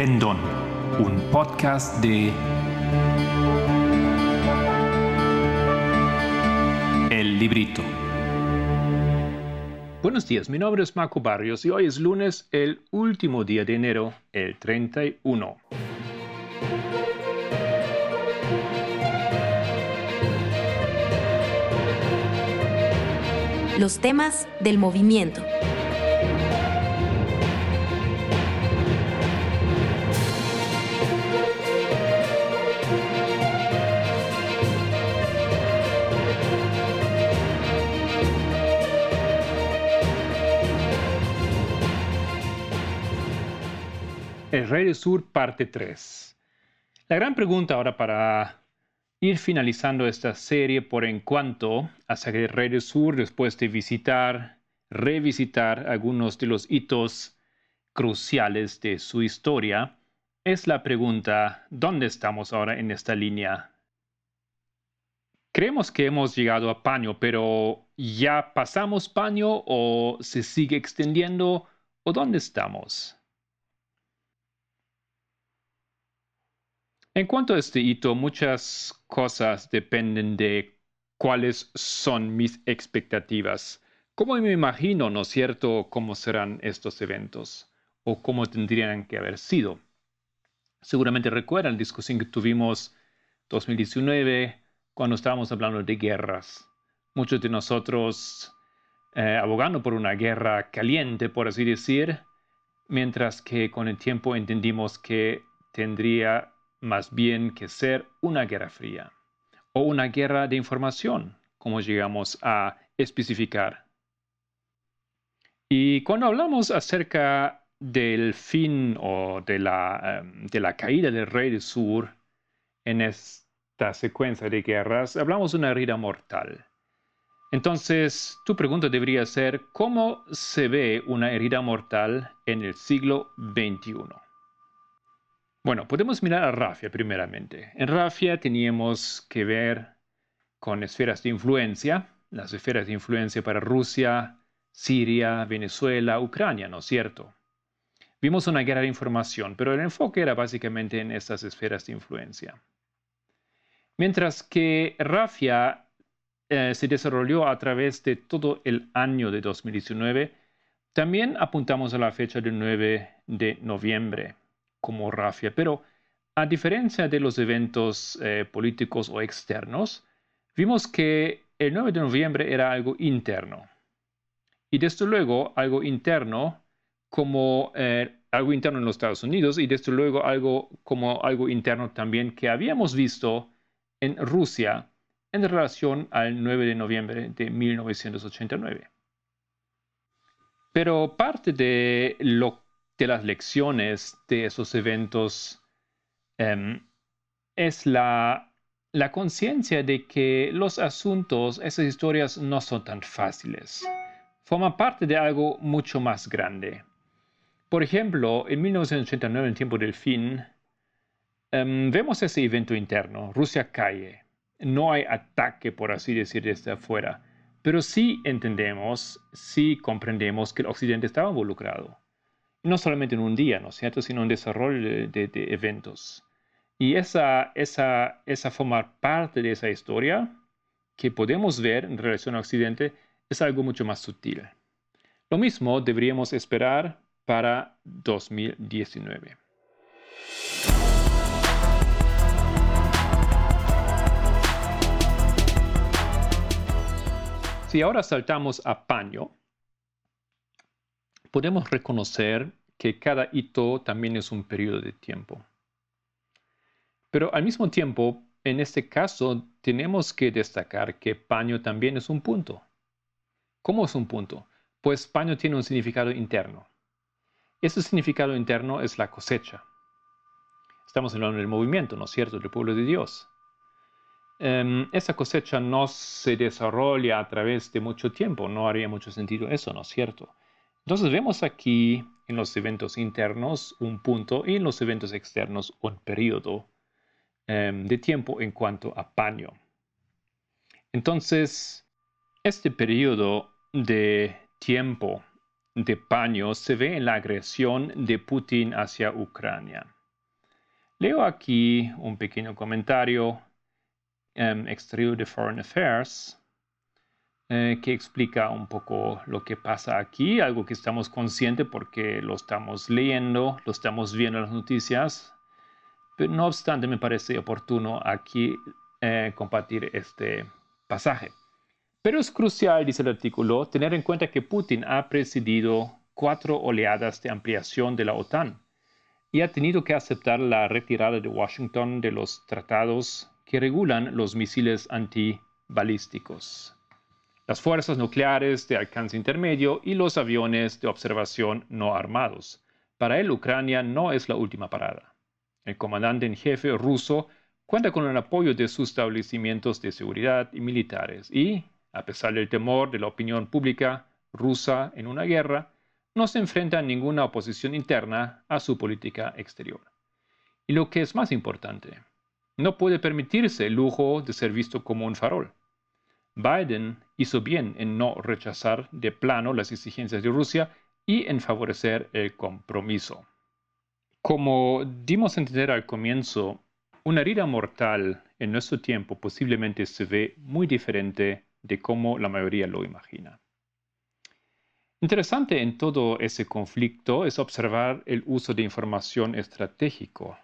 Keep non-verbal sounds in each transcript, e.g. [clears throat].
Pendón, un podcast de El Librito. Buenos días, mi nombre es Marco Barrios y hoy es lunes, el último día de enero, el 31. Los temas del movimiento. El Rey Sur, parte 3. La gran pregunta ahora para ir finalizando esta serie por en cuanto a el Rey Sur, después de visitar, revisitar algunos de los hitos cruciales de su historia, es la pregunta, ¿dónde estamos ahora en esta línea? Creemos que hemos llegado a Paño, pero ¿ya pasamos Paño o se sigue extendiendo o dónde estamos? En cuanto a este hito, muchas cosas dependen de cuáles son mis expectativas. ¿Cómo me imagino, no es cierto, cómo serán estos eventos? ¿O cómo tendrían que haber sido? Seguramente recuerdan la discusión que tuvimos 2019 cuando estábamos hablando de guerras. Muchos de nosotros eh, abogando por una guerra caliente, por así decir, mientras que con el tiempo entendimos que tendría más bien que ser una guerra fría o una guerra de información, como llegamos a especificar. Y cuando hablamos acerca del fin o de la, em, de la caída del rey del sur en esta secuencia de guerras, hablamos de una herida mortal. Entonces, tu pregunta debería ser, ¿cómo se ve una herida mortal en el siglo XXI? Bueno, podemos mirar a Rafia primeramente. En Rafia teníamos que ver con esferas de influencia, las esferas de influencia para Rusia, Siria, Venezuela, Ucrania, ¿no es cierto? Vimos una guerra de información, pero el enfoque era básicamente en estas esferas de influencia. Mientras que Rafia eh, se desarrolló a través de todo el año de 2019, también apuntamos a la fecha del 9 de noviembre como Rafia, pero a diferencia de los eventos eh, políticos o externos, vimos que el 9 de noviembre era algo interno. Y desde luego algo interno como eh, algo interno en los Estados Unidos y desde luego algo como algo interno también que habíamos visto en Rusia en relación al 9 de noviembre de 1989. Pero parte de lo de las lecciones de esos eventos em, es la, la conciencia de que los asuntos, esas historias no son tan fáciles. Forman parte de algo mucho más grande. Por ejemplo, en 1989, en tiempo del fin, em, vemos ese evento interno. Rusia cae. No hay ataque, por así decir, desde afuera. Pero sí entendemos, sí comprendemos que el Occidente estaba involucrado no solamente en un día, ¿no es cierto?, sino en desarrollo de, eventos. Y esa, esa, esa formar parte de esa historia que podemos ver en relación a Occidente es algo mucho más sutil. Lo mismo deberíamos esperar para 2019. Si ahora saltamos a paño, podemos reconocer que cada hito también es un periodo de tiempo. Pero al mismo tiempo, en este caso, tenemos que destacar que paño también es un punto. ¿Cómo es un punto? Pues paño tiene un significado interno. Ese significado interno es la cosecha. Estamos hablando del movimiento, ¿no es cierto?, del pueblo de Dios. Em, esa cosecha no se desarrolla a través de mucho tiempo, no haría mucho sentido eso, ¿no es cierto? Entonces vemos aquí en los eventos internos un punto y en los eventos externos un periodo em, de tiempo en cuanto a paño. Entonces, este periodo de tiempo de paño se ve en la agresión de Putin hacia Ucrania. Leo aquí un pequeño comentario um, extraído de Foreign Affairs eh, que explica un poco lo que pasa aquí, algo que estamos conscientes porque lo estamos leyendo, lo estamos viendo en las noticias, pero no obstante me parece oportuno aquí eh, compartir este pasaje. Pero es crucial, dice el artículo, tener en cuenta que Putin ha presidido cuatro oleadas de ampliación de la OTAN y ha tenido que aceptar la retirada de Washington de los tratados que regulan los misiles antibalísticos, las fuerzas nucleares de alcance intermedio y los aviones de observación no armados. Para él, Ucrania no es la última parada. El comandante en jefe ruso cuenta con el apoyo de sus establecimientos de seguridad y militares y, a pesar del temor de la opinión pública rusa en una guerra, no se enfrenta a ninguna oposición interna a su política exterior. Y lo que es más importante, no puede permitirse el lujo de ser visto como un farol. Biden hizo bien en no rechazar de plano las exigencias de Rusia y en favorecer el compromiso. Como dimos a entender al comienzo, una herida mortal en nuestro tiempo posiblemente se ve muy diferente de cómo la mayoría lo imagina. Interesante en todo ese conflicto es observar el uso de información estratégico.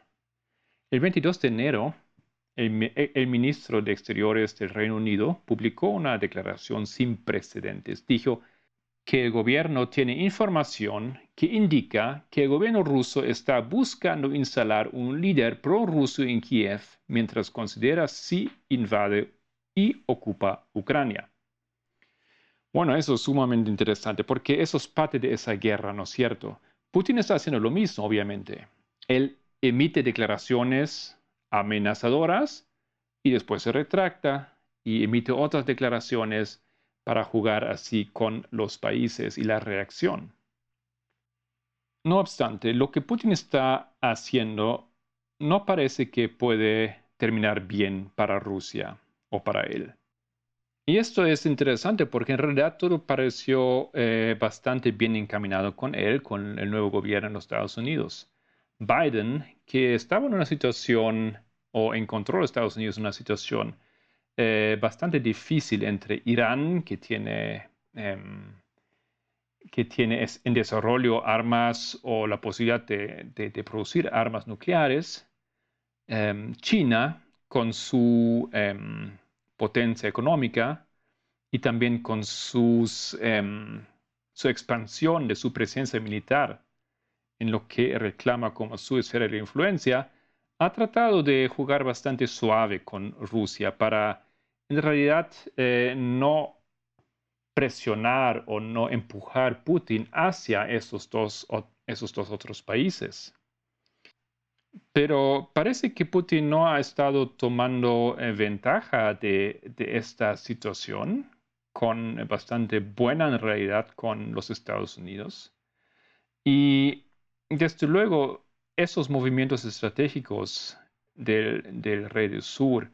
El 22 de enero, el, ministro de Exteriores del Reino Unido publicó una declaración sin precedentes. Dijo que el gobierno tiene información que indica que el gobierno ruso está buscando instalar un líder pro-ruso en Kiev mientras considera si invade y ocupa Ucrania. Bueno, eso es sumamente interesante porque eso es parte de esa guerra, ¿no es cierto? Putin está haciendo lo mismo, obviamente. Él emite declaraciones amenazadoras y después se retracta y emite otras declaraciones para jugar así con los países y la reacción. No obstante, lo que Putin está haciendo no parece que puede terminar bien para Rusia o para él. Y esto es interesante porque en realidad todo pareció eh, bastante bien encaminado con él, con el nuevo gobierno en los Estados Unidos. Biden, que estaba en una situación o encontró a Estados Unidos en una situación eh, bastante difícil entre Irán, que tiene, em, que tiene en desarrollo armas o la posibilidad de, producir armas nucleares, em, China, con su em, potencia económica y también con sus, su expansión de su presencia militar en lo que reclama como su esfera de influencia, ha tratado de jugar bastante suave con Rusia para en realidad eh, no presionar o no empujar Putin hacia esos dos, esos dos otros países. Pero parece que Putin no ha estado tomando eh, ventaja de, esta situación con bastante buena en realidad con los Estados Unidos. Y desde luego, esos movimientos estratégicos del, del rey del sur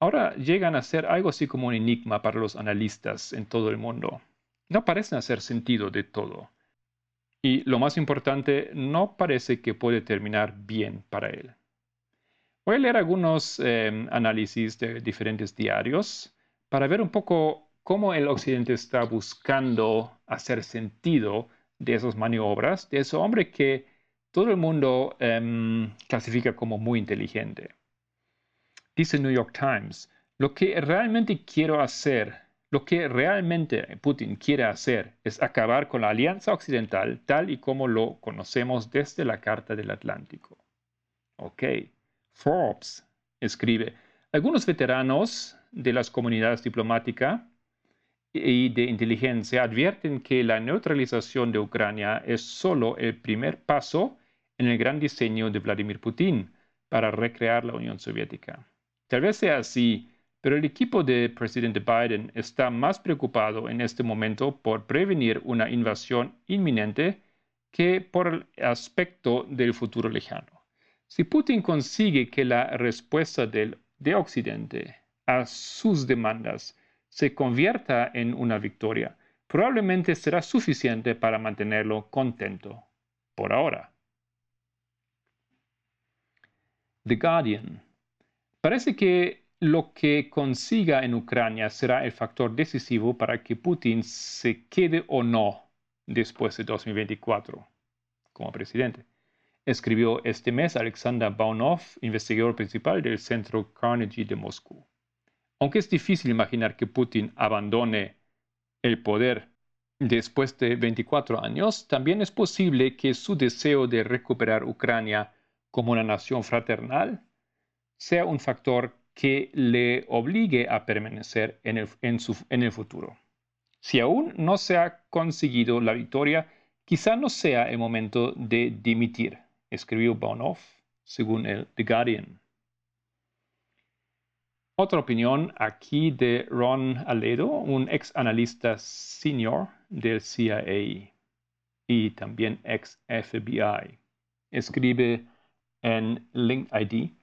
ahora llegan a ser algo así como un enigma para los analistas en todo el mundo. No parecen hacer sentido de todo. Y lo más importante, no parece que puede terminar bien para él. Voy a leer algunos em, análisis de diferentes diarios para ver un poco cómo el Occidente está buscando hacer sentido de esas maniobras, de ese hombre que todo el mundo em, clasifica como muy inteligente. Dice New York Times, lo que realmente quiero hacer lo que realmente Putin quiere hacer es acabar con la Alianza Occidental tal y como lo conocemos desde la Carta del Atlántico. Ok. Forbes escribe, algunos veteranos de las comunidades diplomáticas y de inteligencia advierten que la neutralización de Ucrania es solo el primer paso en el gran diseño de Vladimir Putin para recrear la Unión Soviética. Tal vez sea así, pero el equipo del presidente Biden está más preocupado en este momento por prevenir una invasión inminente que por el aspecto del futuro lejano. Si Putin consigue que la respuesta del, de Occidente a sus demandas se convierta en una victoria, probablemente será suficiente para mantenerlo contento por ahora. The Guardian. Parece que lo que consiga en Ucrania será el factor decisivo para que Putin se quede o no después de 2024 como presidente. Escribió este mes Alexander Baunov, investigador principal del Centro Carnegie de Moscú. Aunque es difícil imaginar que Putin abandone el poder después de 24 años, también es posible que su deseo de recuperar Ucrania como una nación fraternal sea un factor que le obligue a permanecer en el, en el futuro. Si aún no se ha conseguido la victoria, quizá no sea el momento de dimitir, escribió Baunov, según el The Guardian. Otra opinión aquí de Ron Aledo, un ex analista senior del CIA y también ex FBI. Escribe en LinkedIn.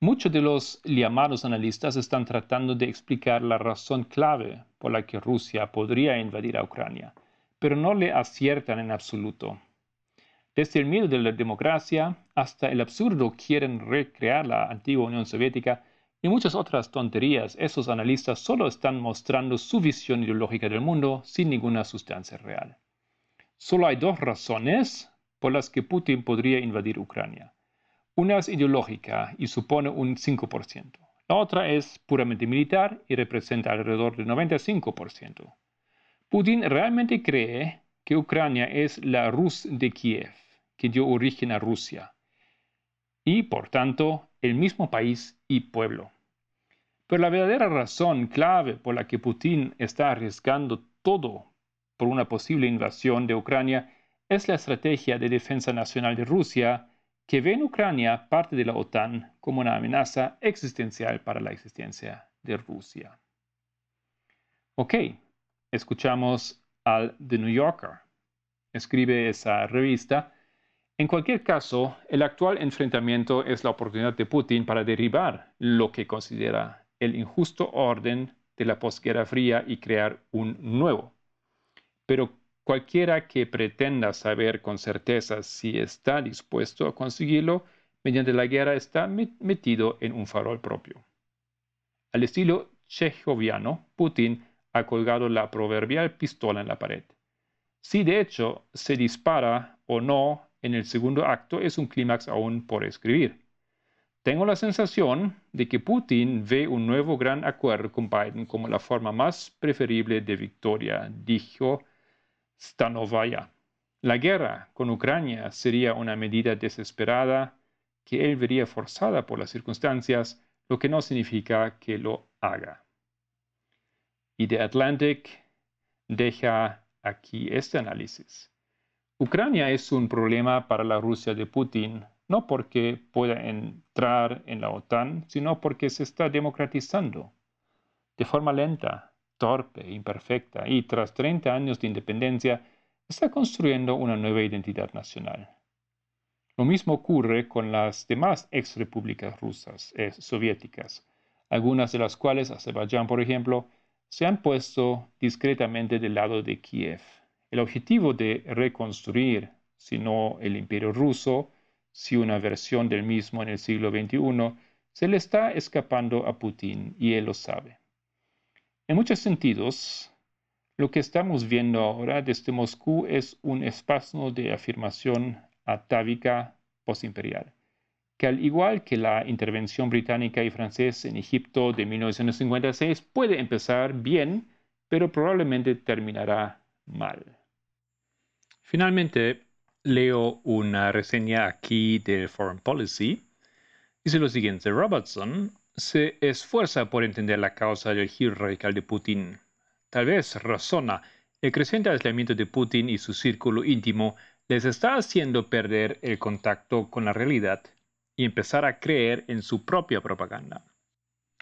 Muchos de los llamados analistas están tratando de explicar la razón clave por la que Rusia podría invadir a Ucrania, pero no le aciertan en absoluto. Desde el miedo de la democracia hasta el absurdo quieren recrear la antigua Unión Soviética y muchas otras tonterías, esos analistas solo están mostrando su visión ideológica del mundo sin ninguna sustancia real. Solo hay dos razones por las que Putin podría invadir Ucrania. Una es ideológica y supone un 5%. La otra es puramente militar y representa alrededor del 95%. Putin realmente cree que Ucrania es la Rus de Kiev, que dio origen a Rusia, y por tanto el mismo país y pueblo. Pero la verdadera razón clave por la que Putin está arriesgando todo por una posible invasión de Ucrania es la estrategia de defensa nacional de Rusia, que ve en Ucrania parte de la OTAN como una amenaza existencial para la existencia de Rusia. Ok, escuchamos al The New Yorker. Escribe esa revista en cualquier caso, el actual enfrentamiento es la oportunidad de Putin para derribar lo que considera el injusto orden de la posguerra fría y crear un nuevo. Pero cualquiera que pretenda saber con certeza si está dispuesto a conseguirlo mediante la guerra está metido en un farol propio. Al estilo chejoviano, Putin ha colgado la proverbial pistola en la pared. Si de hecho se dispara o no en el segundo acto es un clímax aún por escribir. Tengo la sensación de que Putin ve un nuevo gran acuerdo con Biden como la forma más preferible de victoria, dijo Stanovaya. La guerra con Ucrania sería una medida desesperada que él vería forzada por las circunstancias, lo que no significa que lo haga. Y The Atlantic deja aquí este análisis. Ucrania es un problema para la Rusia de Putin, no porque pueda entrar en la OTAN, sino porque se está democratizando de forma lenta, torpe, imperfecta y tras 30 años de independencia está construyendo una nueva identidad nacional. Lo mismo ocurre con las demás exrepúblicas rusas, eh, soviéticas, algunas de las cuales, Azerbaiyán por ejemplo, se han puesto discretamente del lado de Kiev el objetivo de reconstruir, si no el imperio ruso, si una versión del mismo en el siglo XXI, se le está escapando a Putin y él lo sabe. En muchos sentidos, lo que estamos viendo ahora desde Moscú es un espasmo de afirmación atávica postimperial, que al igual que la intervención británica y francesa en Egipto de 1956 puede empezar bien, pero probablemente terminará mal. Finalmente, leo una reseña aquí de Foreign Policy. Dice lo siguiente, Robertson se esfuerza por entender la causa del giro radical de Putin. Tal vez razona, el creciente aislamiento de Putin y su círculo íntimo les está haciendo perder el contacto con la realidad y empezar a creer en su propia propaganda.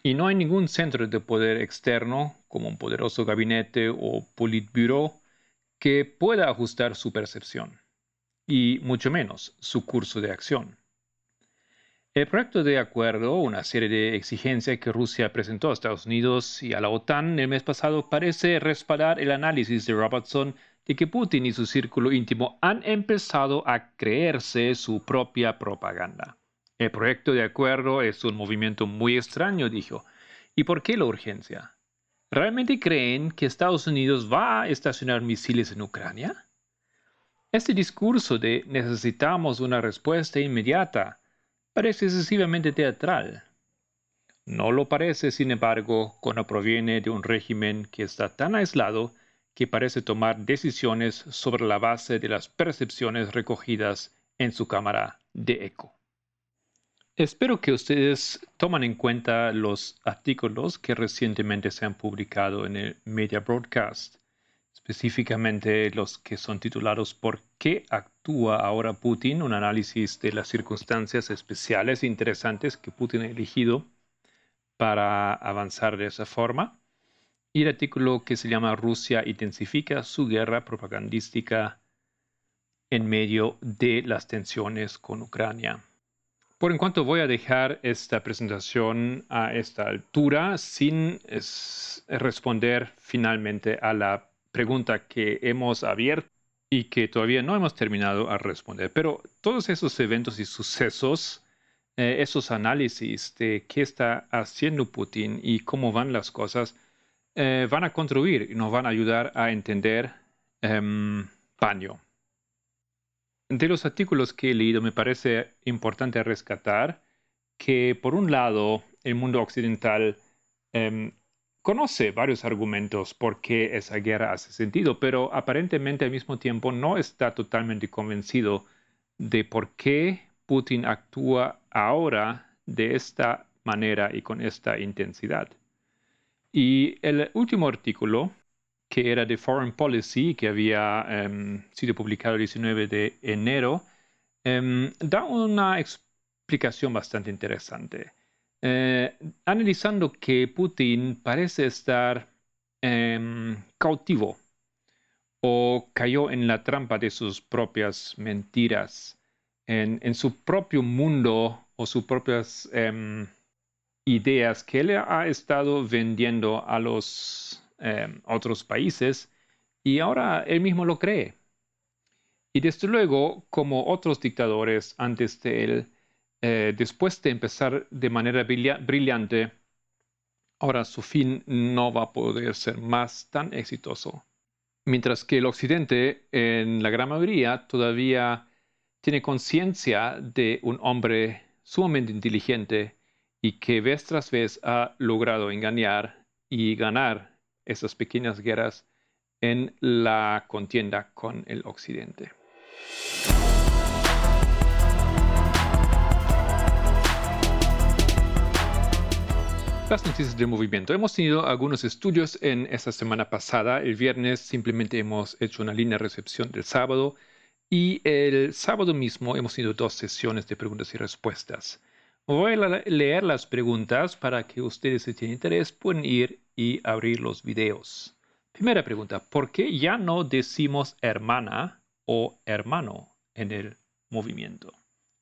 Y no hay ningún centro de poder externo, como un poderoso gabinete o politburo, que pueda ajustar su percepción y mucho menos su curso de acción. El proyecto de acuerdo, una serie de exigencias que Rusia presentó a Estados Unidos y a la OTAN el mes pasado, parece respaldar el análisis de Robertson de que Putin y su círculo íntimo han empezado a creerse su propia propaganda. El proyecto de acuerdo es un movimiento muy extraño, dijo. ¿Y por qué la urgencia? ¿Realmente creen que Estados Unidos va a estacionar misiles en Ucrania? Este discurso de necesitamos una respuesta inmediata parece excesivamente teatral. No lo parece, sin embargo, cuando proviene de un régimen que está tan aislado que parece tomar decisiones sobre la base de las percepciones recogidas en su cámara de eco. Espero que ustedes tomen en cuenta los artículos que recientemente se han publicado en el Media Broadcast, específicamente los que son titulados ¿Por qué actúa ahora Putin? Un análisis de las circunstancias especiales e interesantes que Putin ha elegido para avanzar de esa forma. Y el artículo que se llama Rusia intensifica su guerra propagandística en medio de las tensiones con Ucrania. Por en cuanto voy a dejar esta presentación a esta altura sin responder finalmente a la pregunta que hemos abierto y que todavía no hemos terminado a responder. Pero todos esos eventos y sucesos, eh, esos análisis de qué está haciendo Putin y cómo van las cosas, eh, van a contribuir y nos van a ayudar a entender um, Paño de los artículos que he leído me parece importante rescatar que, por un lado, el mundo occidental em, conoce varios argumentos por qué esa guerra hace sentido, pero aparentemente al mismo tiempo no está totalmente convencido de por qué Putin actúa ahora de esta manera y con esta intensidad. Y el último artículo que era de Foreign Policy, que había em, sido publicado el 19 de enero, em, da una explicación bastante interesante. Eh, analizando que Putin parece estar em, cautivo o cayó en la trampa de sus propias mentiras, en, su propio mundo o sus propias ideas que él ha estado vendiendo a los Em, otros países y ahora él mismo lo cree. Y desde luego, como otros dictadores antes de él, eh, después de empezar de manera brillante, ahora su fin no va a poder ser más tan exitoso. Mientras que el Occidente, en la gran mayoría, todavía tiene conciencia de un hombre sumamente inteligente y que vez tras vez ha logrado engañar y ganar esas pequeñas guerras en la contienda con el occidente. Las noticias del movimiento. Hemos tenido algunos estudios en esta semana pasada. El viernes simplemente hemos hecho una línea de recepción del sábado y el sábado mismo hemos tenido dos sesiones de preguntas y respuestas. Voy a leer las preguntas para que ustedes si tienen interés puedan ir y abrir los videos. Primera pregunta, ¿por qué ya no decimos hermana o hermano en el movimiento?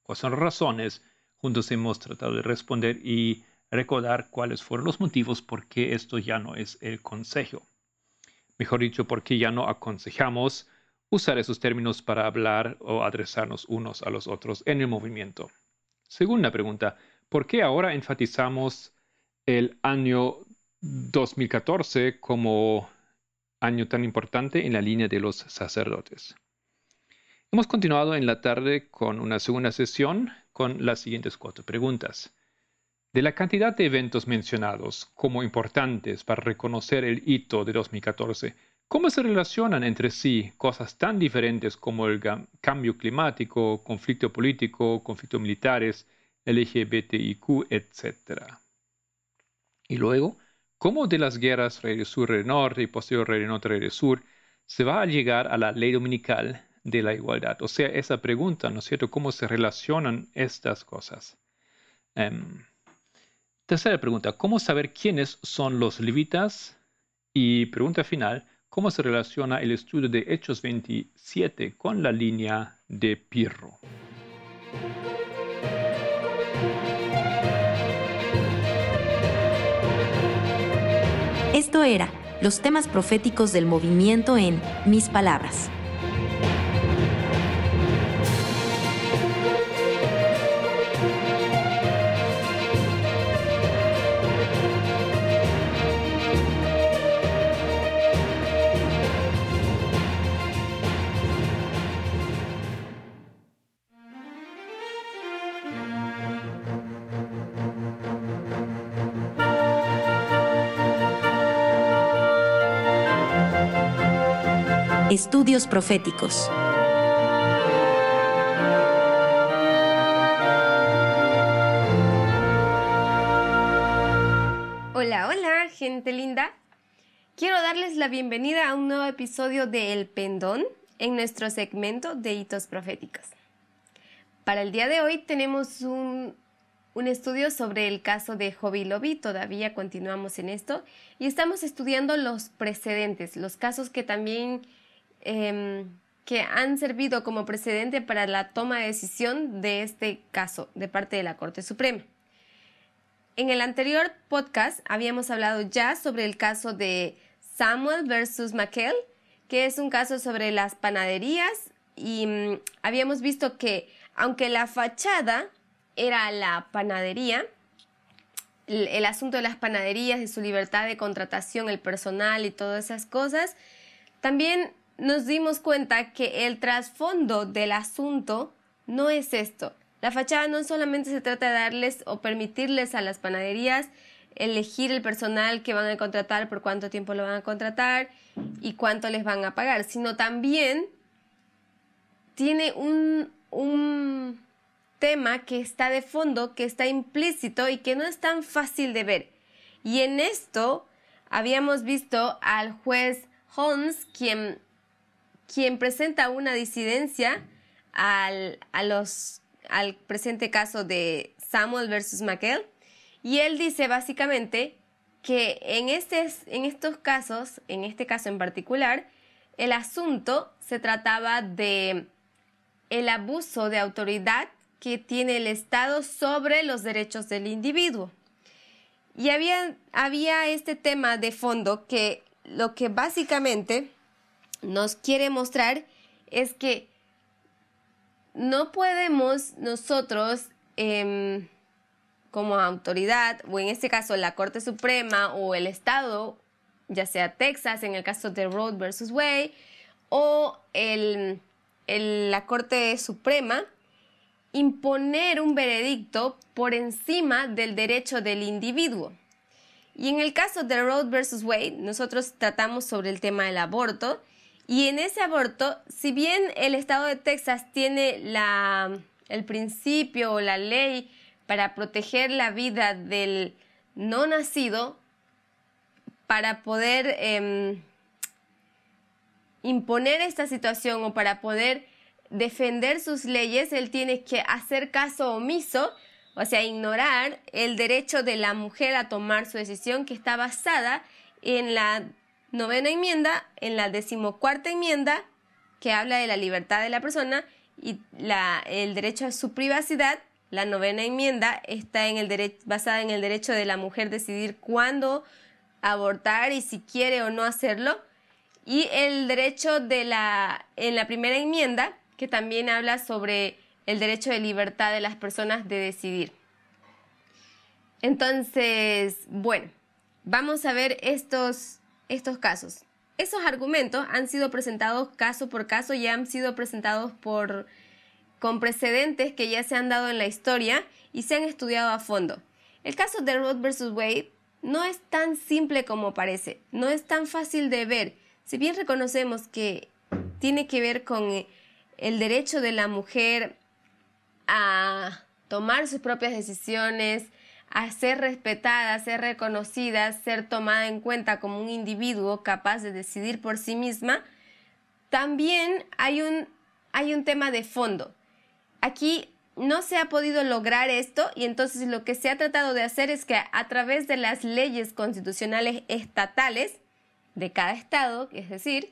¿Cuáles son las razones? Juntos hemos tratado de responder y recordar cuáles fueron los motivos por qué esto ya no es el consejo. Mejor dicho, por qué ya no aconsejamos usar esos términos para hablar o adresarnos unos a los otros en el movimiento. Segunda pregunta, ¿por qué ahora enfatizamos el año 2014 como año tan importante en la línea de los sacerdotes. Hemos continuado en la tarde con una segunda sesión con las siguientes cuatro preguntas. De la cantidad de eventos mencionados como importantes para reconocer el hito de 2014, ¿cómo se relacionan entre sí cosas tan diferentes como el cambio climático, conflicto político, conflictos militares, LGBTIQ, etcétera? Y luego, ¿Cómo de las guerras Rey del Sur, Rey del Norte y posterior Rey del Norte, Rey del Sur, se va a llegar a la ley dominical de la igualdad? O sea, esa pregunta, ¿no es cierto? ¿Cómo se relacionan estas cosas? Em, tercera pregunta, ¿cómo saber quiénes son los levitas? Y pregunta final, cómo se relaciona el estudio de Hechos 27 con la línea de Pirro. Esto era los temas proféticos del movimiento en Mis Palabras. Estudios Proféticos. Hola, hola, gente linda. Quiero darles la bienvenida a un nuevo episodio de El Pendón en nuestro segmento de hitos proféticos. Para el día de hoy tenemos un, un estudio sobre el caso de Hobby Lobby, todavía continuamos en esto, y estamos estudiando los precedentes, los casos que también Em, que han servido como precedente para la toma de decisión de este caso de parte de la Corte Suprema. En el anterior podcast habíamos hablado ya sobre el caso de Samuel versus McKell, que es un caso sobre las panaderías y mm, habíamos visto que aunque la fachada era la panadería, el asunto de las panaderías, de su libertad de contratación, el personal y todas esas cosas, también nos dimos cuenta que el trasfondo del asunto no es esto. La fachada no solamente se trata de darles o permitirles a las panaderías elegir el personal que van a contratar, por cuánto tiempo lo van a contratar y cuánto les van a pagar, sino también tiene un, un tema que está de fondo, que está implícito y que no es tan fácil de ver. Y en esto habíamos visto al juez Holmes, quien quien presenta una disidencia al, al presente caso de Samuel versus McKell. Y él dice básicamente que en, este, en estos casos, en este caso en particular, el asunto se trataba de el abuso de autoridad que tiene el Estado sobre los derechos del individuo. Y había, había este tema de fondo que lo que básicamente nos quiere mostrar es que no podemos nosotros em, como autoridad, o en este caso la Corte Suprema o el Estado, ya sea Texas en el caso de Road versus Way, o la Corte Suprema, imponer un veredicto por encima del derecho del individuo. Y en el caso de Road versus Wade, nosotros tratamos sobre el tema del aborto y en ese aborto, si bien el estado de Texas tiene la, el principio o la ley para proteger la vida del no nacido, para poder em, imponer esta situación o para poder defender sus leyes, él tiene que hacer caso omiso, o sea, ignorar el derecho de la mujer a tomar su decisión que está basada en la novena enmienda, en la decimocuarta enmienda, que habla de la libertad de la persona y el derecho a su privacidad, la novena enmienda está en el basada en el derecho de la mujer decidir cuándo abortar y si quiere o no hacerlo. Y el derecho de la, en la primera enmienda, que también habla sobre el derecho de libertad de las personas de decidir. Entonces, bueno, vamos a ver estos estos casos. Esos argumentos han sido presentados caso por caso y han sido presentados por con precedentes que ya se han dado en la historia y se han estudiado a fondo. El caso de Roe versus Wade no es tan simple como parece, no es tan fácil de ver. Si bien reconocemos que tiene que ver con el derecho de la mujer a tomar sus propias decisiones, a ser respetada, a ser reconocida, a ser tomada en cuenta como un individuo capaz de decidir por sí misma, también hay un, hay un tema de fondo. Aquí no se ha podido lograr esto y entonces lo que se ha tratado de hacer es que a través de las leyes constitucionales estatales de cada estado, es decir,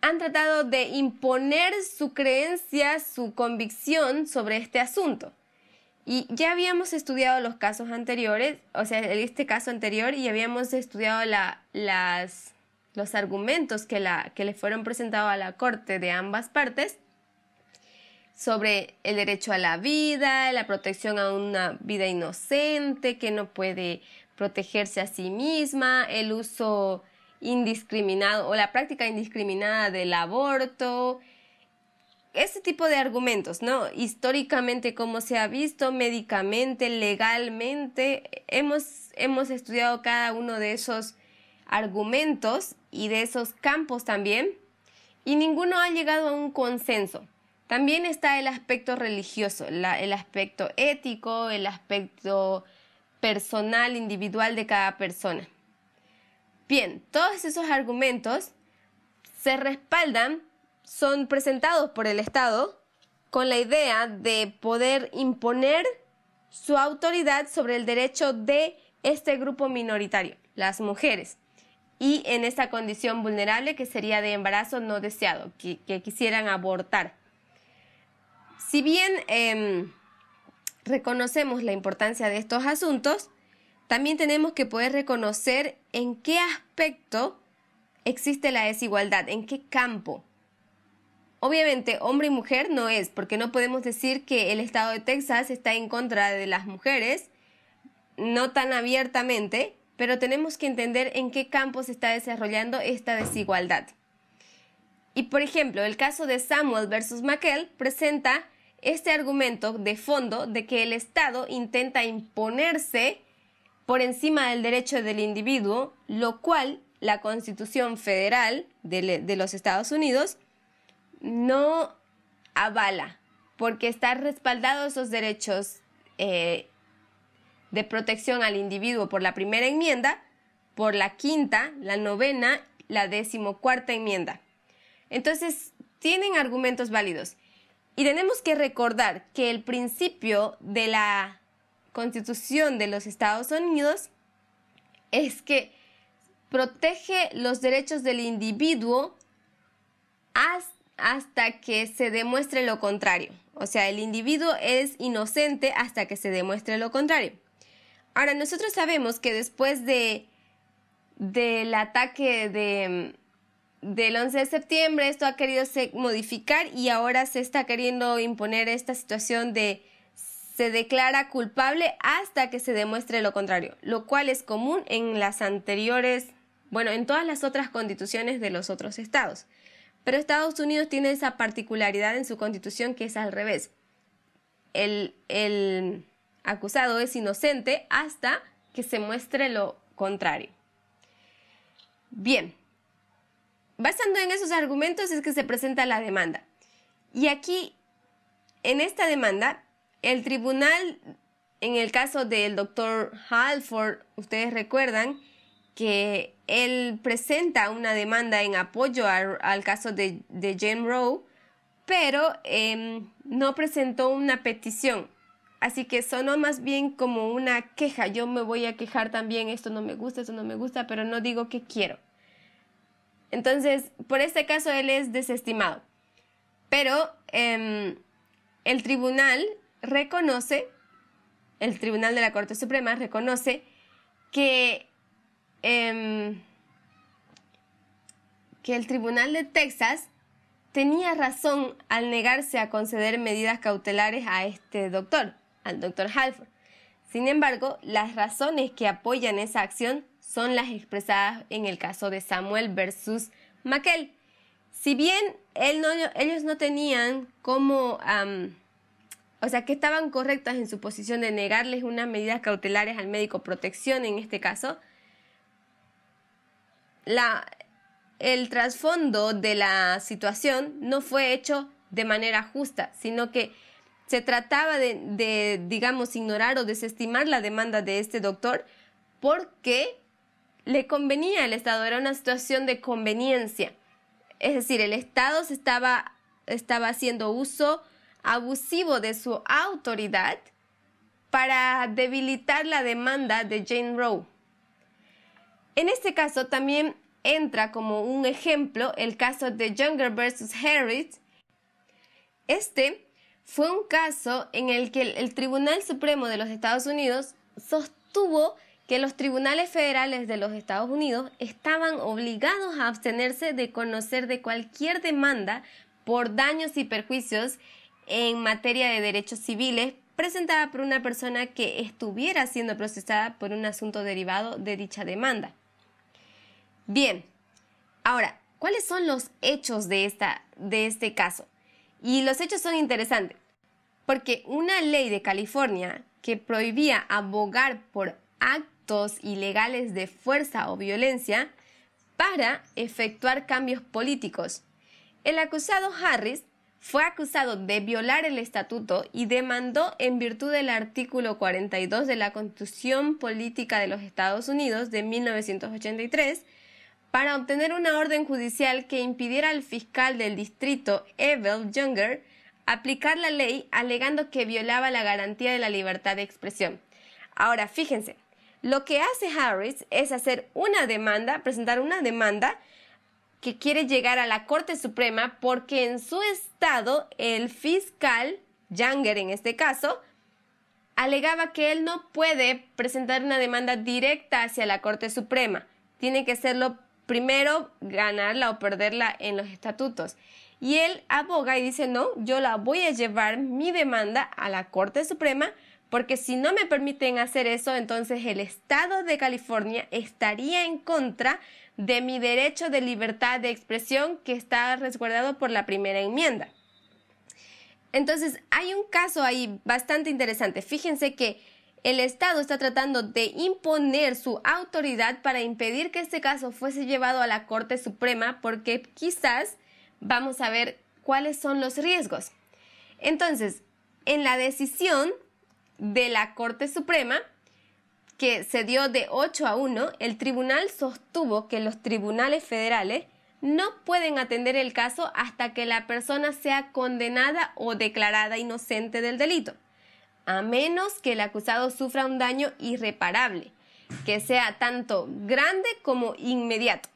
han tratado de imponer su creencia, su convicción sobre este asunto. Y ya habíamos estudiado los casos anteriores, o sea, este caso anterior, y habíamos estudiado las, los argumentos que, la, que le fueron presentados a la corte de ambas partes sobre el derecho a la vida, la protección a una vida inocente que no puede protegerse a sí misma, el uso indiscriminado o la práctica indiscriminada del aborto, ese tipo de argumentos, ¿no? Históricamente, como se ha visto, médicamente, legalmente, hemos, hemos estudiado cada uno de esos argumentos y de esos campos también, y ninguno ha llegado a un consenso. También está el aspecto religioso, el aspecto ético, el aspecto personal, individual de cada persona. Bien, todos esos argumentos se respaldan, son presentados por el Estado con la idea de poder imponer su autoridad sobre el derecho de este grupo minoritario, las mujeres, y en esta condición vulnerable que sería de embarazo no deseado, que, quisieran abortar. Si bien em, reconocemos la importancia de estos asuntos, también tenemos que poder reconocer en qué aspecto existe la desigualdad, en qué campo. Obviamente, hombre y mujer no es, porque no podemos decir que el estado de Texas está en contra de las mujeres, no tan abiertamente, pero tenemos que entender en qué campo se está desarrollando esta desigualdad. Y por ejemplo, el caso de Samuel versus McKell presenta este argumento de fondo de que el Estado intenta imponerse por encima del derecho del individuo, lo cual la Constitución Federal de, los Estados Unidos no avala, porque están respaldados esos derechos eh, de protección al individuo por la primera enmienda, por la quinta, la novena, la decimocuarta enmienda. Entonces, tienen argumentos válidos. Y tenemos que recordar que el principio de la Constitución de los Estados Unidos es que protege los derechos del individuo hasta que se demuestre lo contrario. O sea, el individuo es inocente hasta que se demuestre lo contrario. Ahora, nosotros sabemos que después de, del ataque de, del 11 de septiembre, esto ha querido modificar y ahora se está queriendo imponer esta situación de se declara culpable hasta que se demuestre lo contrario, lo cual es común en las anteriores, bueno, en todas las otras constituciones de los otros estados. Pero Estados Unidos tiene esa particularidad en su constitución que es al revés. El, el acusado es inocente hasta que se muestre lo contrario. Bien, basando en esos argumentos es que se presenta la demanda. Y aquí, en esta demanda, el tribunal, en el caso del doctor Halford, ustedes recuerdan que él presenta una demanda en apoyo al, caso de, Jane Roe, pero em, no presentó una petición. Así que sonó más bien como una queja. Yo me voy a quejar también, esto no me gusta, esto no me gusta, pero no digo que quiero. Entonces, por este caso él es desestimado. Pero em, el tribunal reconoce, el Tribunal de la Corte Suprema reconoce que, em, que el Tribunal de Texas tenía razón al negarse a conceder medidas cautelares a este doctor, al doctor Halford. Sin embargo, las razones que apoyan esa acción son las expresadas en el caso de Samuel versus McKell. Si bien ellos no tenían como o sea, que estaban correctas en su posición de negarles unas medidas cautelares al médico, protección en este caso, la, el trasfondo de la situación no fue hecho de manera justa, sino que se trataba de, digamos, ignorar o desestimar la demanda de este doctor porque le convenía al Estado, era una situación de conveniencia. Es decir, el Estado se estaba, estaba haciendo uso abusivo de su autoridad para debilitar la demanda de Jane Roe. En este caso también entra como un ejemplo el caso de Younger versus Harris. Este fue un caso en el que el, Tribunal Supremo de los Estados Unidos sostuvo que los tribunales federales de los Estados Unidos estaban obligados a abstenerse de conocer de cualquier demanda por daños y perjuicios en materia de derechos civiles presentada por una persona que estuviera siendo procesada por un asunto derivado de dicha demanda. Bien, ahora, ¿cuáles son los hechos de, esta, de este caso? Y los hechos son interesantes, porque una ley de California que prohibía abogar por actos ilegales de fuerza o violencia para efectuar cambios políticos. El acusado Harris fue acusado de violar el estatuto y demandó en virtud del artículo 42 de la Constitución Política de los Estados Unidos de 1983 para obtener una orden judicial que impidiera al fiscal del distrito Evel Younger aplicar la ley alegando que violaba la garantía de la libertad de expresión. Ahora, fíjense, lo que hace Harris es hacer una demanda, presentar una demanda que quiere llegar a la Corte Suprema porque en su estado el fiscal, Younger en este caso, alegaba que él no puede presentar una demanda directa hacia la Corte Suprema. Tiene que hacerlo primero, ganarla o perderla en los estatutos. Y él aboga y dice, no, yo la voy a llevar mi demanda a la Corte Suprema porque si no me permiten hacer eso, entonces el Estado de California estaría en contra de mi derecho de libertad de expresión que está resguardado por la primera enmienda. Entonces, hay un caso ahí bastante interesante. Fíjense que el Estado está tratando de imponer su autoridad para impedir que este caso fuese llevado a la Corte Suprema porque quizás vamos a ver cuáles son los riesgos. Entonces, en la decisión de la Corte Suprema, que se dio de 8 a 1, el tribunal sostuvo que los tribunales federales no pueden atender el caso hasta que la persona sea condenada o declarada inocente del delito, a menos que el acusado sufra un daño irreparable, que sea tanto grande como inmediato.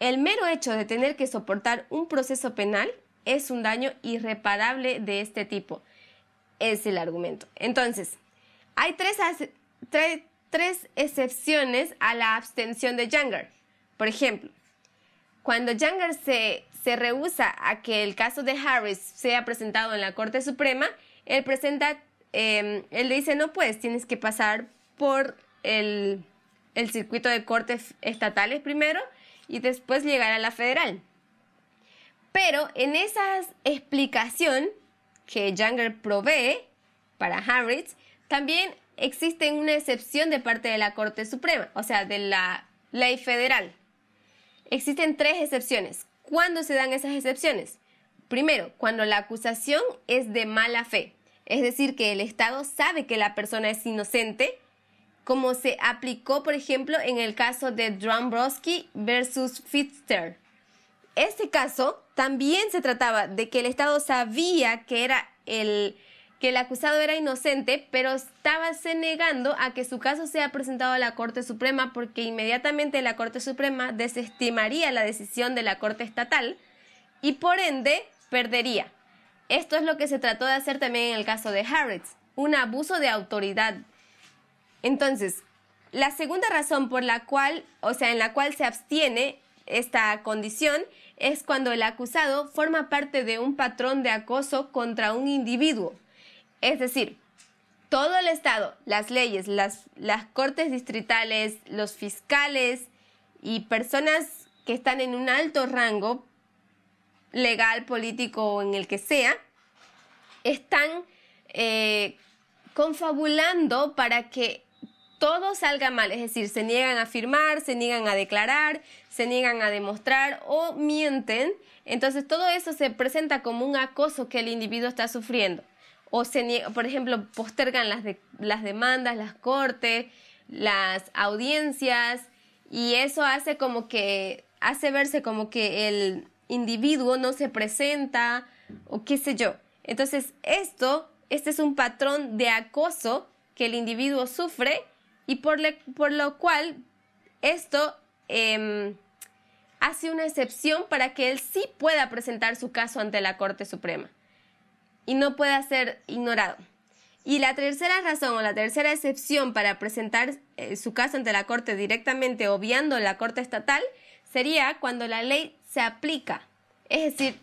El mero hecho de tener que soportar un proceso penal es un daño irreparable de este tipo, es el argumento. Entonces, hay tres, tres excepciones a la abstención de Younger. Por ejemplo, cuando Younger se, se rehúsa a que el caso de Harris sea presentado en la Corte Suprema, él presenta, em, él le dice, no puedes, tienes que pasar por el, el circuito de cortes estatales primero y después llegar a la federal. Pero en esa explicación que Younger provee para Harris, también existe una excepción de parte de la Corte Suprema, o sea, de la ley federal. Existen tres excepciones. ¿Cuándo se dan esas excepciones? Primero, cuando la acusación es de mala fe, es decir, que el Estado sabe que la persona es inocente, como se aplicó, por ejemplo, en el caso de Drombrowski versus Fitzter. Este caso también se trataba de que el Estado sabía que era el, que el acusado era inocente, pero estaba negando a que su caso sea presentado a la Corte Suprema porque inmediatamente la Corte Suprema desestimaría la decisión de la Corte Estatal y por ende perdería. Esto es lo que se trató de hacer también en el caso de Harris, un abuso de autoridad. Entonces, la segunda razón por la cual, o sea, en la cual se abstiene esta condición es cuando el acusado forma parte de un patrón de acoso contra un individuo. Es decir, todo el Estado, las leyes, las, las cortes distritales, los fiscales y personas que están en un alto rango legal, político o en el que sea, están eh, confabulando para que todo salga mal, es decir, se niegan a firmar, se niegan a declarar, se niegan a demostrar o mienten. Entonces todo eso se presenta como un acoso que el individuo está sufriendo o se por ejemplo, postergan las, las demandas, las cortes, las audiencias, y eso hace como que, hace verse como que el individuo no se presenta, o qué sé yo. Entonces, esto, este es un patrón de acoso que el individuo sufre y por, por lo cual esto em, hace una excepción para que él sí pueda presentar su caso ante la Corte Suprema. y no pueda ser ignorado. Y la tercera razón o la tercera excepción para presentar eh, su caso ante la Corte directamente obviando la Corte estatal sería cuando la ley se aplica. Es decir,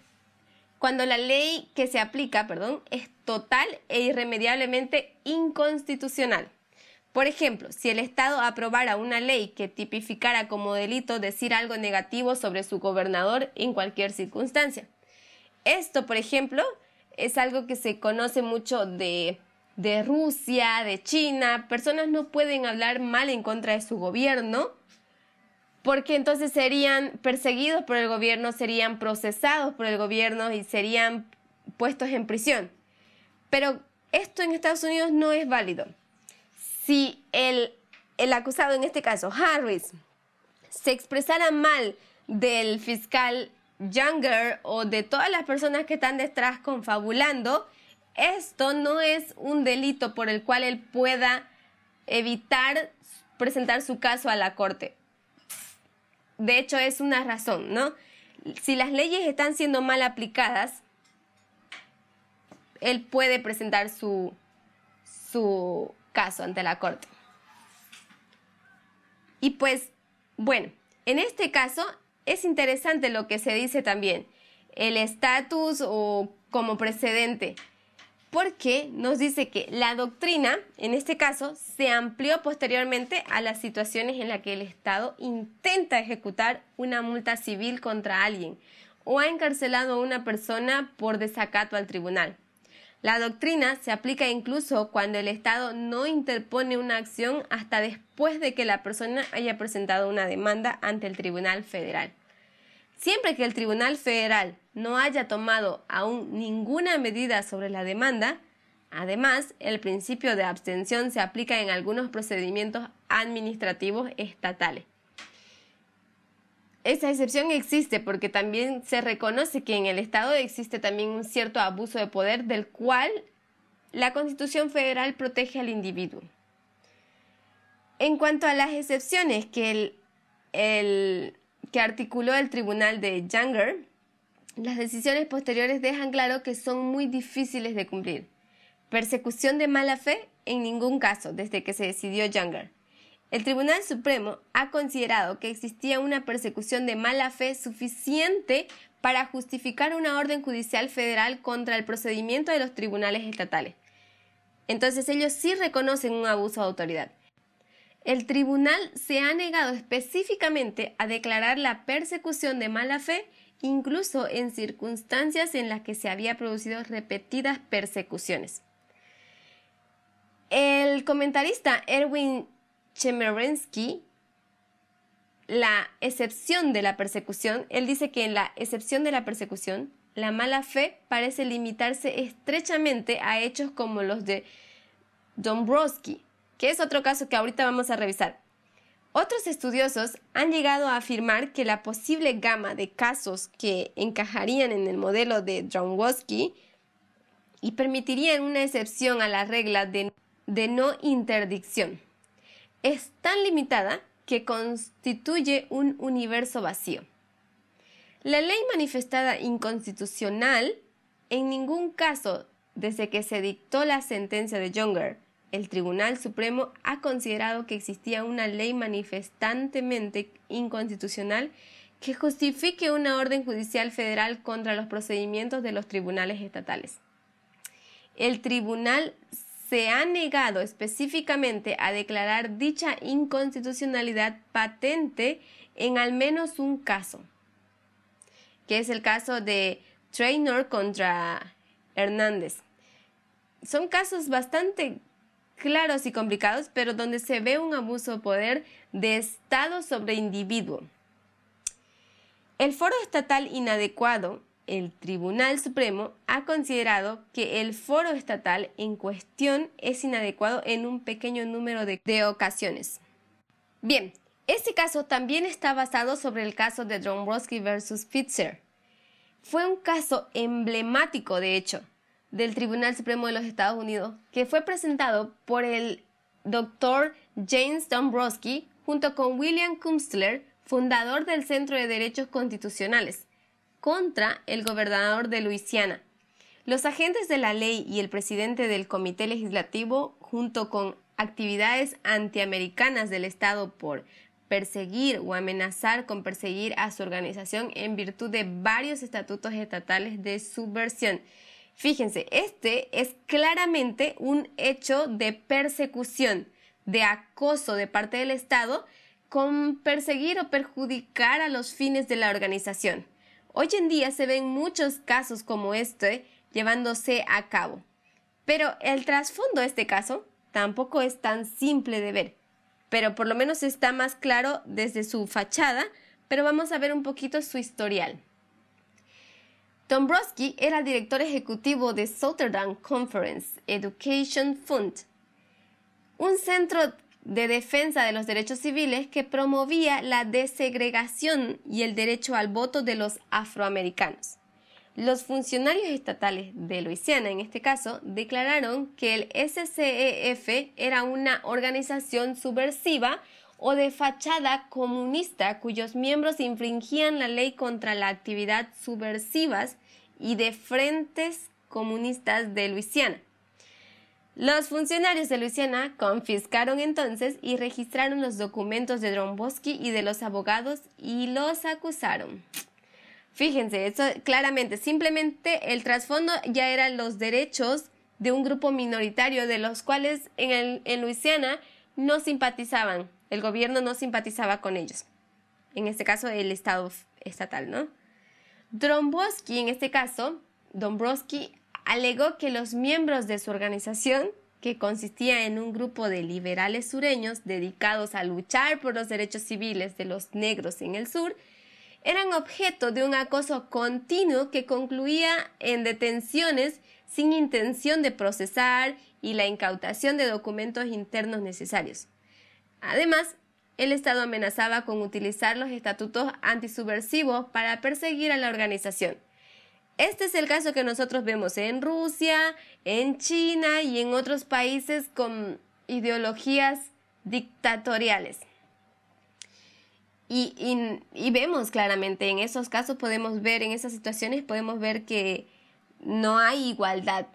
cuando la ley que se aplica, perdón, es total e irremediablemente inconstitucional. Por ejemplo, si el Estado aprobara una ley que tipificara como delito decir algo negativo sobre su gobernador en cualquier circunstancia. Esto, por ejemplo, es algo que se conoce mucho de, de Rusia, de China. Personas no pueden hablar mal en contra de su gobierno porque entonces serían perseguidos por el gobierno, serían procesados por el gobierno y serían puestos en prisión. Pero esto en Estados Unidos no es válido. Si el, el acusado, en este caso Harris, se expresara mal del fiscal Younger o de todas las personas que están detrás confabulando, esto no es un delito por el cual él pueda evitar presentar su caso a la corte. De hecho, es una razón, ¿no? Si las leyes están siendo mal aplicadas, él puede presentar su, su caso ante la corte. Y pues, bueno, en este caso es interesante lo que se dice también, el estatus o como precedente, porque nos dice que la doctrina, en este caso, se amplió posteriormente a las situaciones en las que el Estado intenta ejecutar una multa civil contra alguien o ha encarcelado a una persona por desacato al tribunal. La doctrina se aplica incluso cuando el Estado no interpone una acción hasta después de que la persona haya presentado una demanda ante el Tribunal Federal. Siempre que el Tribunal Federal no haya tomado aún ninguna medida sobre la demanda, además, el principio de abstención se aplica en algunos procedimientos administrativos estatales. Esa excepción existe porque también se reconoce que en el Estado existe también un cierto abuso de poder del cual la Constitución Federal protege al individuo. En cuanto a las excepciones que, el, que articuló el Tribunal de Younger, las decisiones posteriores dejan claro que son muy difíciles de cumplir. Persecución de mala fe en ningún caso desde que se decidió Younger. El Tribunal Supremo ha considerado que existía una persecución de mala fe suficiente para justificar una orden judicial federal contra el procedimiento de los tribunales estatales. Entonces ellos sí reconocen un abuso de autoridad. El tribunal se ha negado específicamente a declarar la persecución de mala fe incluso en circunstancias en las que se había producido repetidas persecuciones. El comentarista Erwin Chemerinsky la excepción de la persecución, él dice que en la excepción de la persecución, la mala fe parece limitarse estrechamente a hechos como los de Dombrowski, que es otro caso que ahorita vamos a revisar. Otros estudiosos han llegado a afirmar que la posible gama de casos que encajarían en el modelo de Dombrowski y permitirían una excepción a la regla de, de no interdicción es tan limitada que constituye un universo vacío. La ley manifestada inconstitucional, en ningún caso desde que se dictó la sentencia de Younger, el Tribunal Supremo ha considerado que existía una ley manifestantemente inconstitucional que justifique una orden judicial federal contra los procedimientos de los tribunales estatales. El Tribunal se ha negado específicamente a declarar dicha inconstitucionalidad patente en al menos un caso, que es el caso de Traynor contra Hernández. Son casos bastante claros y complicados, pero donde se ve un abuso de poder de Estado sobre individuo. El foro estatal inadecuado el Tribunal Supremo ha considerado que el foro estatal en cuestión es inadecuado en un pequeño número de, ocasiones. Bien, este caso también está basado sobre el caso de Dombrowski versus Fitzer. Fue un caso emblemático, de hecho, del Tribunal Supremo de los Estados Unidos, que fue presentado por el doctor James Dombrowski junto con William Kumstler, fundador del Centro de Derechos Constitucionales contra el gobernador de Luisiana, Los agentes de la ley y el presidente del comité legislativo, junto con actividades antiamericanas del Estado por perseguir o amenazar con perseguir a su organización en virtud de varios estatutos estatales de subversión. Fíjense, este es claramente un hecho de persecución, de acoso de parte del Estado con perseguir o perjudicar a los fines de la organización. Hoy en día se ven muchos casos como este llevándose a cabo. Pero el trasfondo de este caso tampoco es tan simple de ver pero por lo menos está más claro desde su fachada, pero vamos a ver un poquito su historial. Dombrowski era director ejecutivo de Southern Conference Education Fund, un centro de defensa de los derechos civiles que promovía la desegregación y el derecho al voto de los afroamericanos. Los funcionarios estatales de Luisiana, en este caso, declararon que el SCEF era una organización subversiva o de fachada comunista cuyos miembros infringían la ley contra la actividad subversivas y de frentes comunistas de Luisiana. Los funcionarios de Luisiana confiscaron entonces y registraron los documentos de Dromboski y de los abogados y los acusaron. Fíjense, eso claramente, simplemente el trasfondo ya eran los derechos de un grupo minoritario de los cuales en, el, en Luisiana no simpatizaban, el gobierno no simpatizaba con ellos. En este caso, el Estado estatal, ¿no? Dombrowski, en este caso, Dombrowski alegó que los miembros de su organización, que consistía en un grupo de liberales sureños dedicados a luchar por los derechos civiles de los negros en el sur, eran objeto de un acoso continuo que concluía en detenciones sin intención de procesar y la incautación de documentos internos necesarios. Además, el Estado amenazaba con utilizar los estatutos antisubversivos para perseguir a la organización. Este es el caso que nosotros vemos en Rusia, en China y en otros países con ideologías dictatoriales. Y, vemos claramente, en esos casos podemos ver, en esas situaciones podemos ver que no hay igualdad.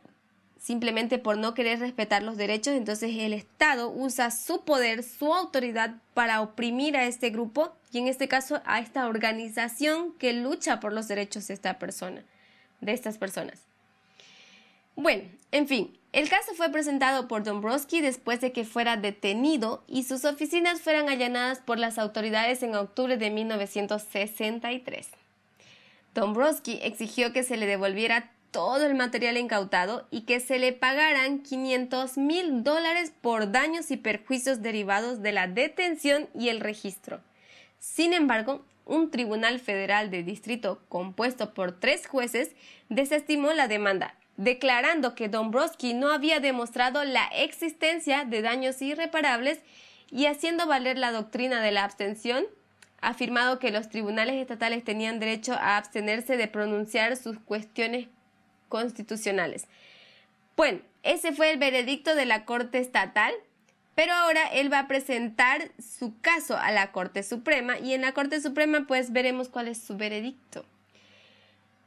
Simplemente por no querer respetar los derechos, entonces el Estado usa su poder, su autoridad para oprimir a este grupo y en este caso a esta organización que lucha por los derechos de esta persona, de estas personas. Bueno, en fin, el caso fue presentado por Dombrowski después de que fuera detenido y sus oficinas fueran allanadas por las autoridades en octubre de 1963. Dombrowski exigió que se le devolviera todo el material incautado y que se le pagaran 500 mil dólares por daños y perjuicios derivados de la detención y el registro. Sin embargo, un tribunal federal de distrito compuesto por tres jueces desestimó la demanda declarando que Dombrowski no había demostrado la existencia de daños irreparables y haciendo valer la doctrina de la abstención, afirmado que los tribunales estatales tenían derecho a abstenerse de pronunciar sus cuestiones constitucionales. Bueno, ese fue el veredicto de la Corte Estatal, pero ahora él va a presentar su caso a la Corte Suprema y en la Corte Suprema pues veremos cuál es su veredicto.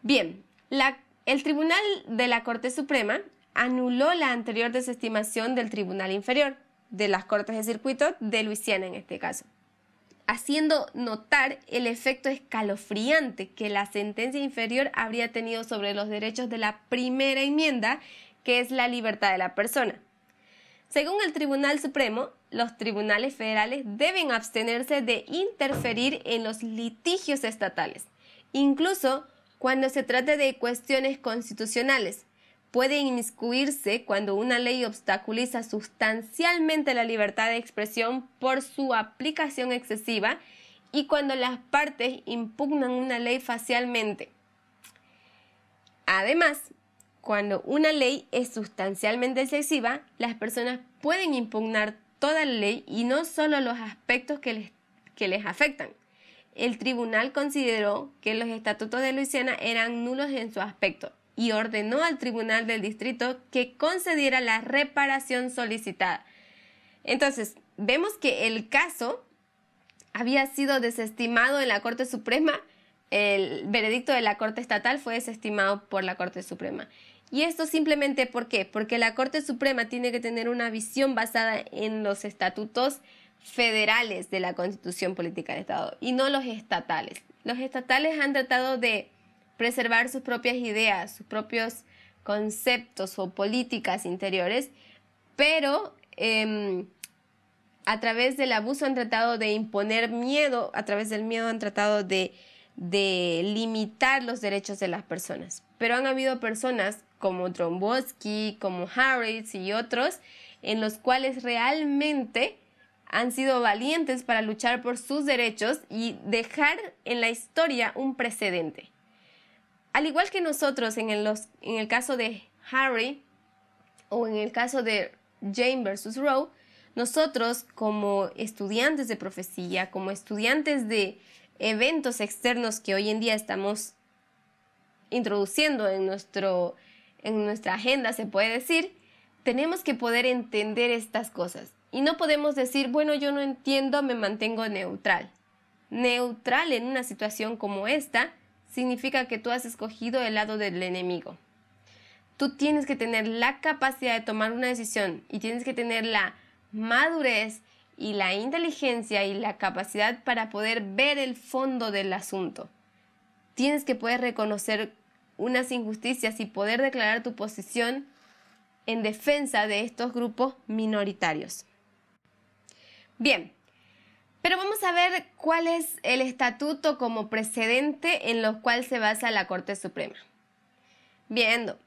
Bien, la el Tribunal de la Corte Suprema anuló la anterior desestimación del Tribunal Inferior, de las Cortes de Circuito de Luisiana en este caso, haciendo notar el efecto escalofriante que la sentencia inferior habría tenido sobre los derechos de la primera enmienda, que es la libertad de la persona. Según el Tribunal Supremo, los tribunales federales deben abstenerse de interferir en los litigios estatales, incluso cuando se trate de cuestiones constitucionales. Pueden inmiscuirse cuando una ley obstaculiza sustancialmente la libertad de expresión por su aplicación excesiva y cuando las partes impugnan una ley facialmente. Además, cuando una ley es sustancialmente excesiva, las personas pueden impugnar toda la ley y no solo los aspectos que les, que les afectan el tribunal consideró que los estatutos de Luisiana eran nulos en su aspecto y ordenó al tribunal del distrito que concediera la reparación solicitada. Entonces, vemos que el caso había sido desestimado en la Corte Suprema, el veredicto de la Corte Estatal fue desestimado por la Corte Suprema. Y esto simplemente ¿por qué? Porque la Corte Suprema tiene que tener una visión basada en los estatutos federales de la Constitución Política del Estado y no los estatales. Los estatales han tratado de preservar sus propias ideas, sus propios conceptos o políticas interiores, pero em, a través del abuso han tratado de imponer miedo, a través del miedo han tratado de, limitar los derechos de las personas. Pero han habido personas como Tromboski, como Harris y otros, en los cuales realmente han sido valientes para luchar por sus derechos y dejar en la historia un precedente. Al igual que nosotros en el, caso de Harry o en el caso de Jane versus Roe, nosotros como estudiantes de profecía, como estudiantes de eventos externos que hoy en día estamos introduciendo en, en nuestra agenda, se puede decir, tenemos que poder entender estas cosas. Y no podemos decir, bueno, yo no entiendo, me mantengo neutral. Neutral en una situación como esta significa que tú has escogido el lado del enemigo. Tú tienes que tener la capacidad de tomar una decisión y tienes que tener la madurez y la inteligencia y la capacidad para poder ver el fondo del asunto. Tienes que poder reconocer unas injusticias y poder declarar tu posición en defensa de estos grupos minoritarios. Bien, pero vamos a ver cuál es el estatuto como precedente en lo cual se basa la Corte Suprema. Viendo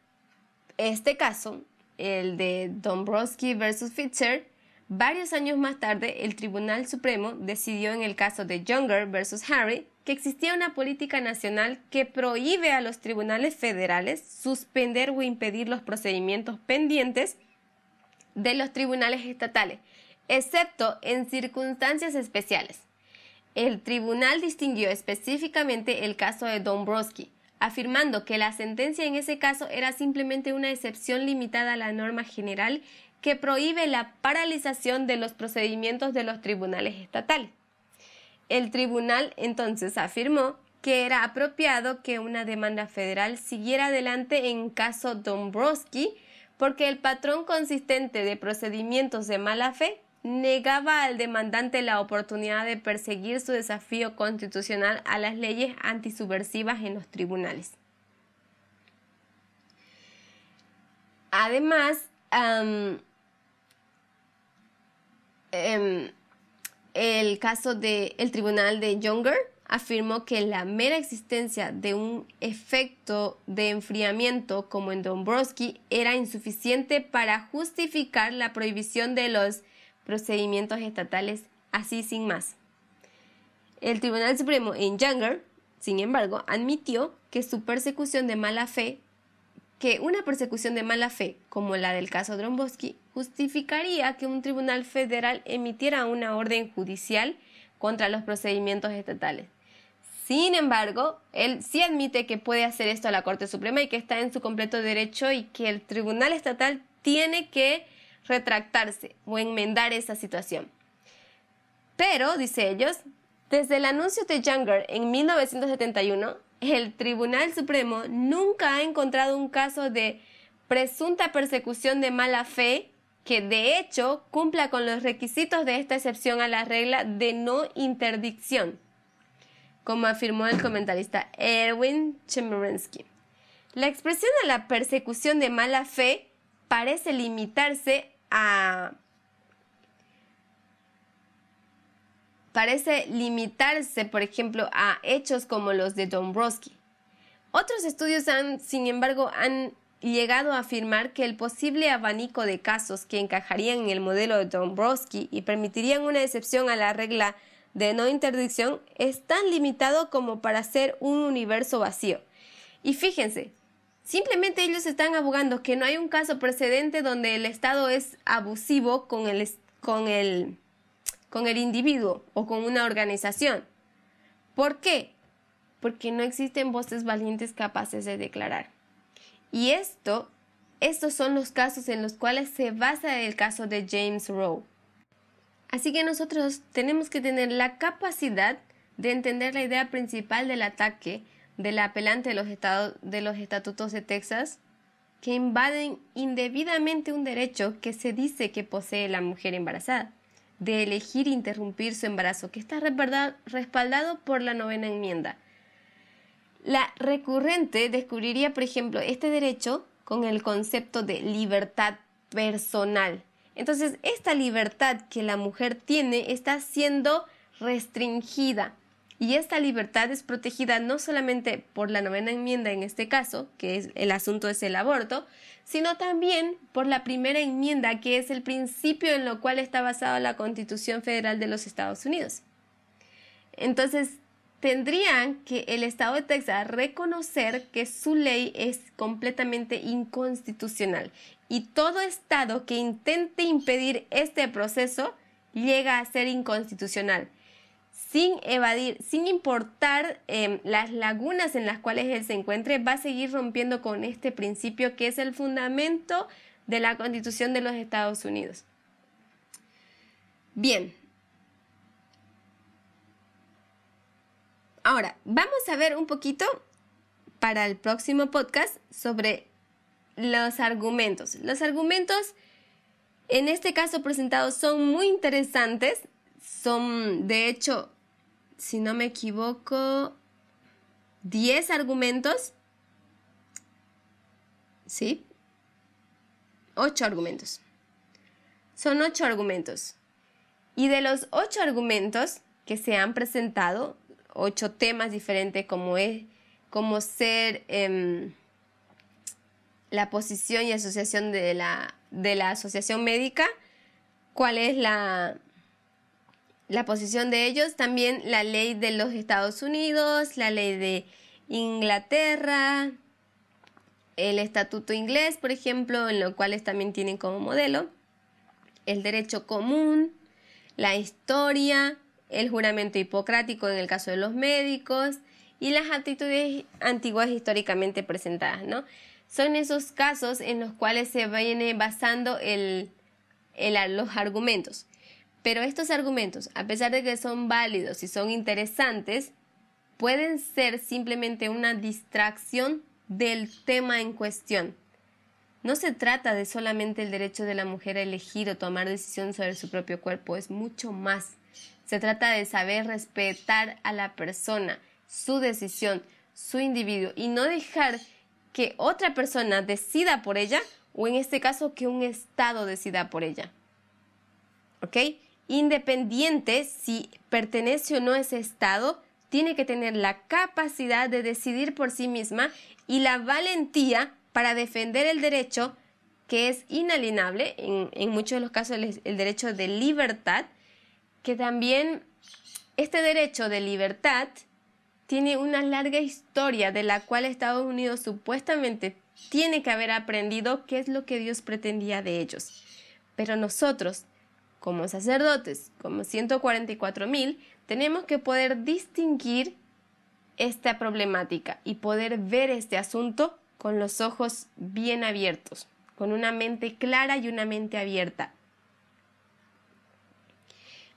este caso, el de Dombrowski versus Fischer, varios años más tarde el Tribunal Supremo decidió en el caso de Younger versus Harry que existía una política nacional que prohíbe a los tribunales federales suspender o impedir los procedimientos pendientes de los tribunales estatales, excepto en circunstancias especiales. El tribunal distinguió específicamente el caso de Dombrowski, afirmando que la sentencia en ese caso era simplemente una excepción limitada a la norma general que prohíbe la paralización de los procedimientos de los tribunales estatales. El tribunal entonces afirmó que era apropiado que una demanda federal siguiera adelante en caso Dombrowski porque el patrón consistente de procedimientos de mala fe negaba al demandante la oportunidad de perseguir su desafío constitucional a las leyes antisubversivas en los tribunales. Además, em, el caso del tribunal de Younger afirmó que la mera existencia de un efecto de enfriamiento como en Dombrowski era insuficiente para justificar la prohibición de los procedimientos estatales así sin más. El Tribunal Supremo en Younger, sin embargo, admitió que su persecución de mala fe que una persecución de mala fe, como la del caso Dromboski, justificaría que un tribunal federal emitiera una orden judicial contra los procedimientos estatales. Sin embargo, él sí admite que puede hacer esto a la Corte Suprema y que está en su completo derecho y que el tribunal estatal tiene que retractarse o enmendar esa situación. Pero, dice ellos, desde el anuncio de Younger en 1971, el Tribunal Supremo nunca ha encontrado un caso de presunta persecución de mala fe que de hecho cumpla con los requisitos de esta excepción a la regla de no interdicción, como afirmó el comentarista Erwin Chemerinsky. La expresión de la persecución de mala fe parece limitarse parece limitarse, por ejemplo, a hechos como los de Dombrowski. Otros estudios han, sin embargo, han llegado a afirmar que el posible abanico de casos que encajarían en el modelo de Dombrowski y permitirían una excepción a la regla de no interdicción es tan limitado como para ser un universo vacío. Y fíjense, simplemente ellos están abogando que no hay un caso precedente donde el Estado es abusivo con el, con el con el individuo o con una organización. ¿Por qué? Porque no existen voces valientes capaces de declarar. Y esto, estos son los casos en los cuales se basa el caso de James Rowe. Así que nosotros tenemos que tener la capacidad de entender la idea principal del ataque del apelante de los, estados, de los estatutos de Texas que invaden indebidamente un derecho que se dice que posee la mujer embarazada, de elegir interrumpir su embarazo, que está respaldado por la novena enmienda. La recurrente descubriría, por ejemplo, este derecho con el concepto de libertad personal. Entonces, esta libertad que la mujer tiene está siendo restringida y esta libertad es protegida no solamente por la novena enmienda en este caso, que es el asunto es el aborto, sino también por la primera enmienda, que es el principio en lo cual está basada la Constitución Federal de los Estados Unidos. Entonces, tendrían que el Estado de Texas reconocer que su ley es completamente inconstitucional y todo Estado que intente impedir este proceso llega a ser inconstitucional sin evadir, sin importar em, las lagunas en las cuales él se encuentre, va a seguir rompiendo con este principio que es el fundamento de la Constitución de los Estados Unidos. Bien. Ahora, vamos a ver un poquito para el próximo podcast sobre los argumentos. Los argumentos, en este caso presentados, son muy interesantes. Son, de hecho, si no me equivoco, 10 argumentos. ¿Sí? 8 argumentos. Son 8 argumentos. Y de los 8 argumentos que se han presentado, 8 temas diferentes como es como ser em, la posición y asociación de la, de la asociación médica, cuál es la, la posición de ellos, también la ley de los Estados Unidos, la ley de Inglaterra, el estatuto inglés, por ejemplo, en lo cuales también tienen como modelo, el derecho común, la historia, el juramento hipocrático en el caso de los médicos y las actitudes antiguas históricamente presentadas, ¿no? Son esos casos en los cuales se viene basando el, los argumentos. Pero estos argumentos, a pesar de que son válidos y son interesantes, pueden ser simplemente una distracción del tema en cuestión. No se trata de solamente el derecho de la mujer a elegir o tomar decisión sobre su propio cuerpo, es mucho más. Se trata de saber respetar a la persona, su decisión, su individuo y no dejar que otra persona decida por ella o en este caso que un Estado decida por ella. ¿Ok? Independiente si pertenece o no a ese Estado, tiene que tener la capacidad de decidir por sí misma y la valentía para defender el derecho que es inalienable, en, muchos de los casos el, el derecho de libertad, que también este derecho de libertad tiene una larga historia de la cual Estados Unidos supuestamente tiene que haber aprendido qué es lo que Dios pretendía de ellos. Pero nosotros, como sacerdotes, como 144 mil, tenemos que poder distinguir esta problemática y poder ver este asunto con los ojos bien abiertos, con una mente clara y una mente abierta.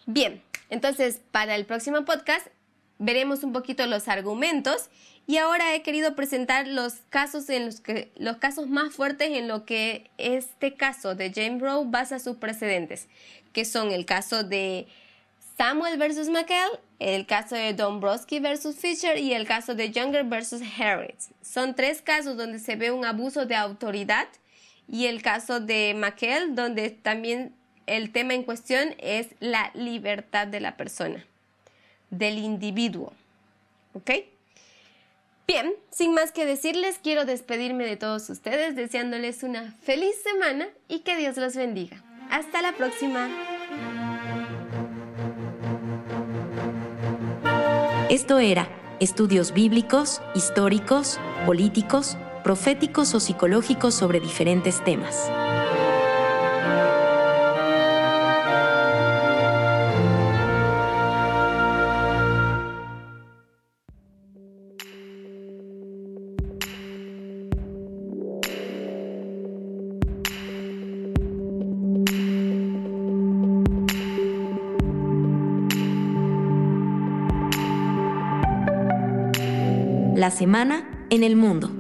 Bien, entonces para el próximo podcast veremos un poquito los argumentos y ahora he querido presentar los casos en los que los casos más fuertes en lo que este caso de James Rowe basa sus precedentes, que son el caso de Samuel versus McKell, el caso de Dombrowski versus Fisher y el caso de Younger versus Harris. Son tres casos donde se ve un abuso de autoridad y el caso de McKell donde también el tema en cuestión es la libertad de la persona, del individuo. ¿Ok? Bien, sin más que decirles, quiero despedirme de todos ustedes deseándoles una feliz semana y que Dios los bendiga. Hasta la próxima. Esto era Estudios Bíblicos, Históricos, Políticos, Proféticos o Psicológicos sobre diferentes temas. semana en el mundo.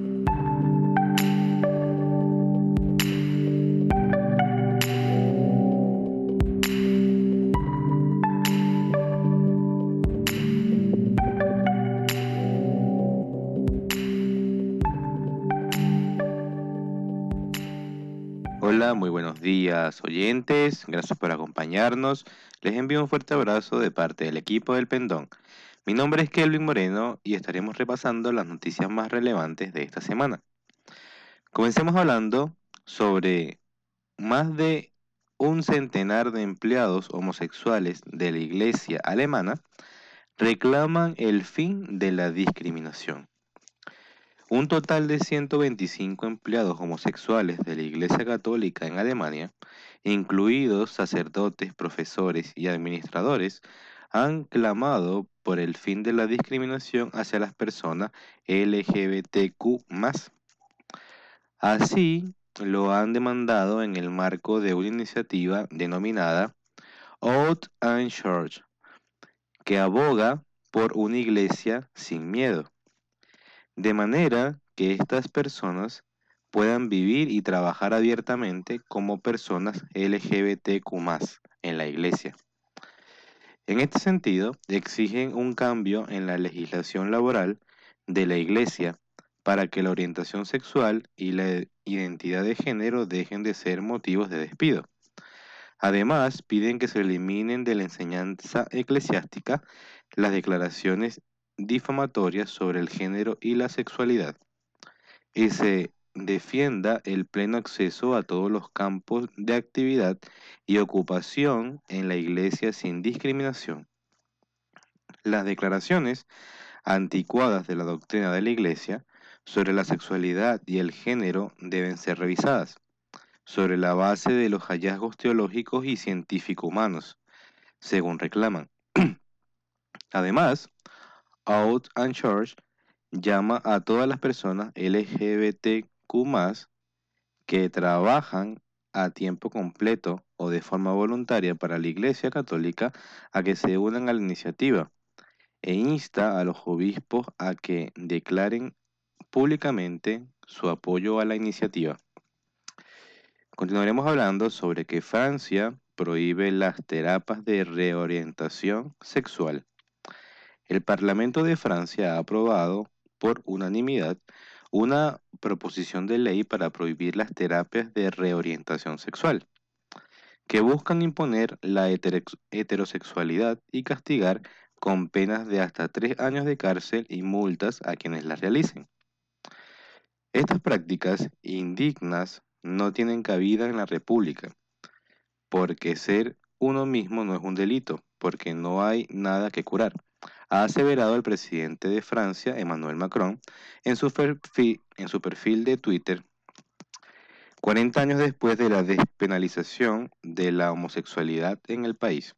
Hola, muy buenos días oyentes, gracias por acompañarnos. Les envío un fuerte abrazo de parte del equipo del Pendón. Mi nombre es Kelvin Moreno y estaremos repasando las noticias más relevantes de esta semana. Comencemos hablando sobre más de un centenar de empleados homosexuales de la iglesia alemana reclaman el fin de la discriminación. Un total de 125 empleados homosexuales de la Iglesia Católica en Alemania, incluidos sacerdotes, profesores y administradores, han clamado por el fin de la discriminación hacia las personas LGBTQ. Así, lo han demandado en el marco de una iniciativa denominada Out and Church, que aboga por una iglesia sin miedo de manera que estas personas puedan vivir y trabajar abiertamente como personas LGBTQ en la iglesia. En este sentido, exigen un cambio en la legislación laboral de la iglesia para que la orientación sexual y la identidad de género dejen de ser motivos de despido. Además, piden que se eliminen de la enseñanza eclesiástica las declaraciones difamatorias sobre el género y la sexualidad, defienda el pleno acceso a todos los campos de actividad y ocupación en la Iglesia sin discriminación. Las declaraciones anticuadas de la doctrina de la Iglesia sobre la sexualidad y el género deben ser revisadas, sobre la base de los hallazgos teológicos y científicos humanos, según reclaman. [clears throat] Además, Out and Church llama a todas las personas LGBTQ que trabajan a tiempo completo o de forma voluntaria para la Iglesia Católica a que se unan a la iniciativa e insta a los obispos a que declaren públicamente su apoyo a la iniciativa. Continuaremos hablando sobre que Francia prohíbe las terapias de reorientación sexual. El Parlamento de Francia ha aprobado por unanimidad una proposición de ley para prohibir las terapias de reorientación sexual, que buscan imponer la heterosexualidad y castigar con penas de hasta tres años de cárcel y multas a quienes las realicen. Estas prácticas indignas no tienen cabida en la República, porque ser uno mismo no es un delito, porque no hay nada que curar ha aseverado el presidente de Francia, Emmanuel Macron, en su, perfil, en su perfil de Twitter, 40 años después de la despenalización de la homosexualidad en el país.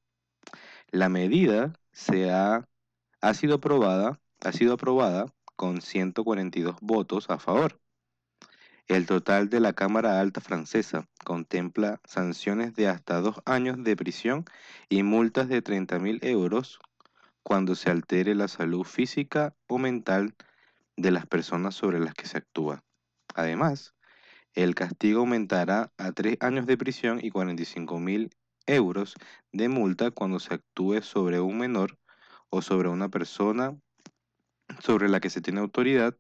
La medida se ha, ha, sido aprobada, ha sido aprobada con 142 votos a favor. El total de la Cámara Alta francesa contempla sanciones de hasta dos años de prisión y multas de 30.000 euros cuando se altere la salud física o mental de las personas sobre las que se actúa. Además, el castigo aumentará a tres años de prisión y 45 mil euros de multa cuando se actúe sobre un menor o sobre una persona sobre la que se tiene autoridad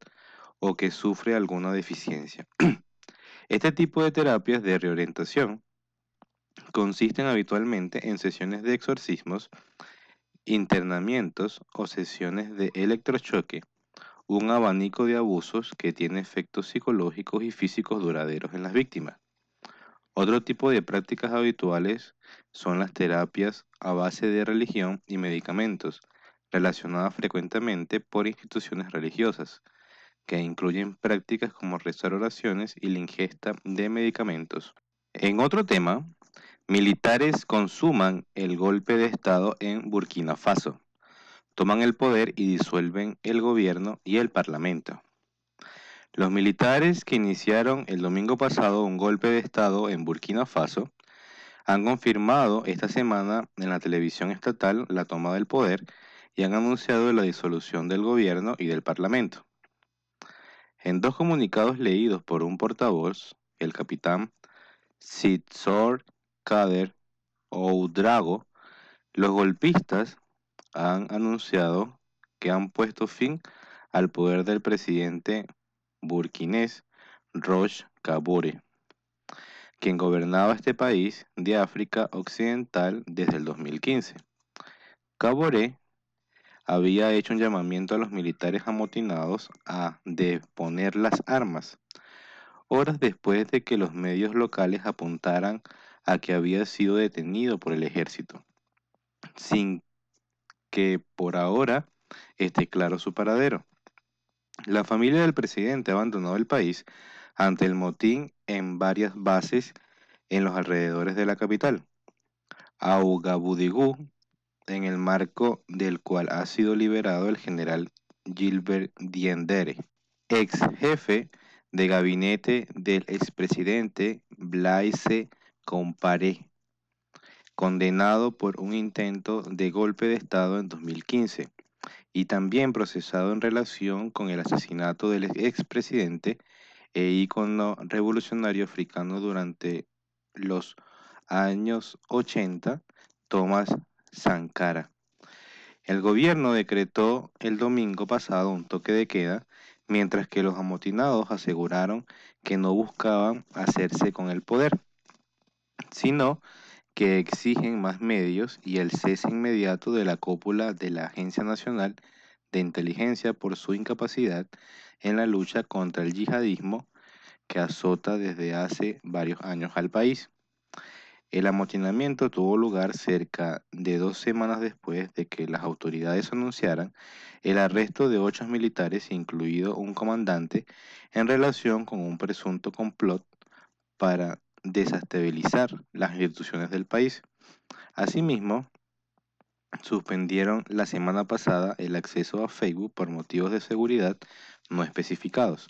o que sufre alguna deficiencia. [clears throat] Este tipo de terapias de reorientación consisten habitualmente en sesiones de exorcismos internamientos o sesiones de electrochoque, un abanico de abusos que tiene efectos psicológicos y físicos duraderos en las víctimas. Otro tipo de prácticas habituales son las terapias a base de religión y medicamentos, relacionadas frecuentemente por instituciones religiosas, que incluyen prácticas como rezar oraciones y la ingesta de medicamentos. En otro tema, Militares consuman el golpe de Estado en Burkina Faso, toman el poder y disuelven el gobierno y el parlamento. Los militares que iniciaron el domingo pasado un golpe de Estado en Burkina Faso han confirmado esta semana en la televisión estatal la toma del poder y han anunciado la disolución del gobierno y del parlamento. En dos comunicados leídos por un portavoz, el capitán Sitsor Kader Oudrago, los golpistas han anunciado que han puesto fin al poder del presidente burkinés Roch Kabore. quien gobernaba este país de África Occidental desde el 2015. Caboré había hecho un llamamiento a los militares amotinados a deponer las armas, horas después de que los medios locales apuntaran a que había sido detenido por el ejército, sin que por ahora esté claro su paradero. La familia del presidente abandonó el país ante el motín en varias bases en los alrededores de la capital. Augabudigú, en el marco del cual ha sido liberado el general Gilbert Diendere, ex jefe de gabinete del expresidente Blaise Compaoré, condenado por un intento de golpe de Estado en 2015 y también procesado en relación con el asesinato del expresidente e ícono revolucionario africano durante los años 80, Thomas Sankara. El gobierno decretó el domingo pasado un toque de queda, mientras que los amotinados aseguraron que no buscaban hacerse con el poder, sino que exigen más medios y el cese inmediato de la cúpula de la Agencia Nacional de Inteligencia por su incapacidad en la lucha contra el yihadismo que azota desde hace varios años al país. El amotinamiento tuvo lugar cerca de dos semanas después de que las autoridades anunciaran el arresto de ocho militares, incluido un comandante, en relación con un presunto complot para desestabilizar las instituciones del país. Asimismo, suspendieron la semana pasada el acceso a Facebook por motivos de seguridad no especificados.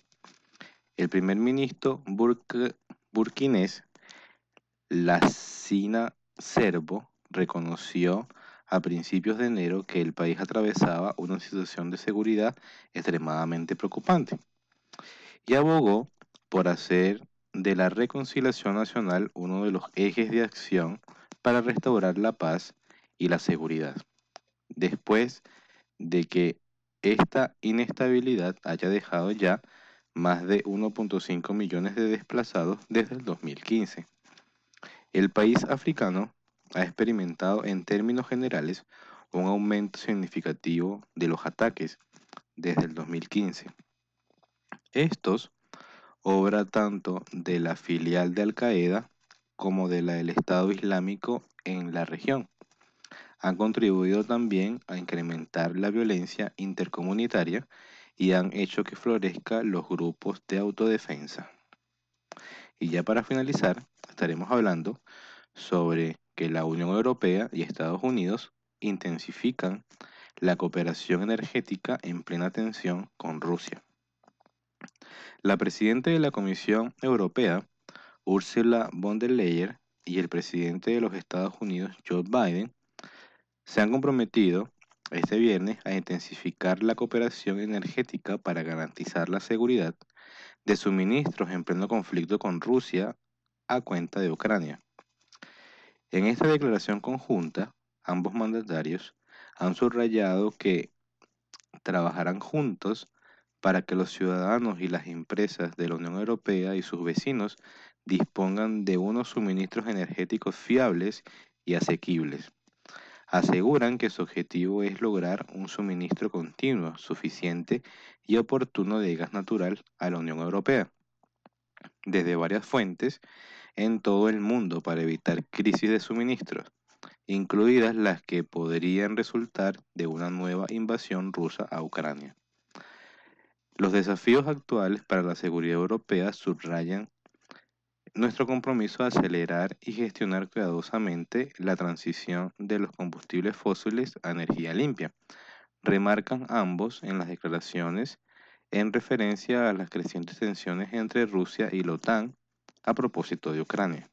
El primer ministro burkinés, Lassina Serbo, reconoció a principios de enero que el país atravesaba una situación de seguridad extremadamente preocupante y abogó por hacer de la reconciliación nacional uno de los ejes de acción para restaurar la paz y la seguridad, después de que esta inestabilidad haya dejado ya más de 1.5 millones de desplazados desde el 2015. El país africano ha experimentado en términos generales un aumento significativo de los ataques desde el 2015. Estos obra tanto de la filial de Al-Qaeda como de la del Estado Islámico en la región. Han contribuido también a incrementar la violencia intercomunitaria y han hecho que florezcan los grupos de autodefensa. Y ya para finalizar, estaremos hablando sobre que la Unión Europea y Estados Unidos intensifican la cooperación energética en plena tensión con Rusia. La presidenta de la Comisión Europea, Ursula von der Leyen, y el presidente de los Estados Unidos, Joe Biden, se han comprometido este viernes a intensificar la cooperación energética para garantizar la seguridad de suministros en pleno conflicto con Rusia a cuenta de Ucrania. En esta declaración conjunta, ambos mandatarios han subrayado que trabajarán juntos para que los ciudadanos y las empresas de la Unión Europea y sus vecinos dispongan de unos suministros energéticos fiables y asequibles. Aseguran que su objetivo es lograr un suministro continuo, suficiente y oportuno de gas natural a la Unión Europea, desde varias fuentes en todo el mundo para evitar crisis de suministros, incluidas las que podrían resultar de una nueva invasión rusa a Ucrania. Los desafíos actuales para la seguridad europea subrayan nuestro compromiso de acelerar y gestionar cuidadosamente la transición de los combustibles fósiles a energía limpia. Remarcan ambos en las declaraciones en referencia a las crecientes tensiones entre Rusia y la OTAN a propósito de Ucrania.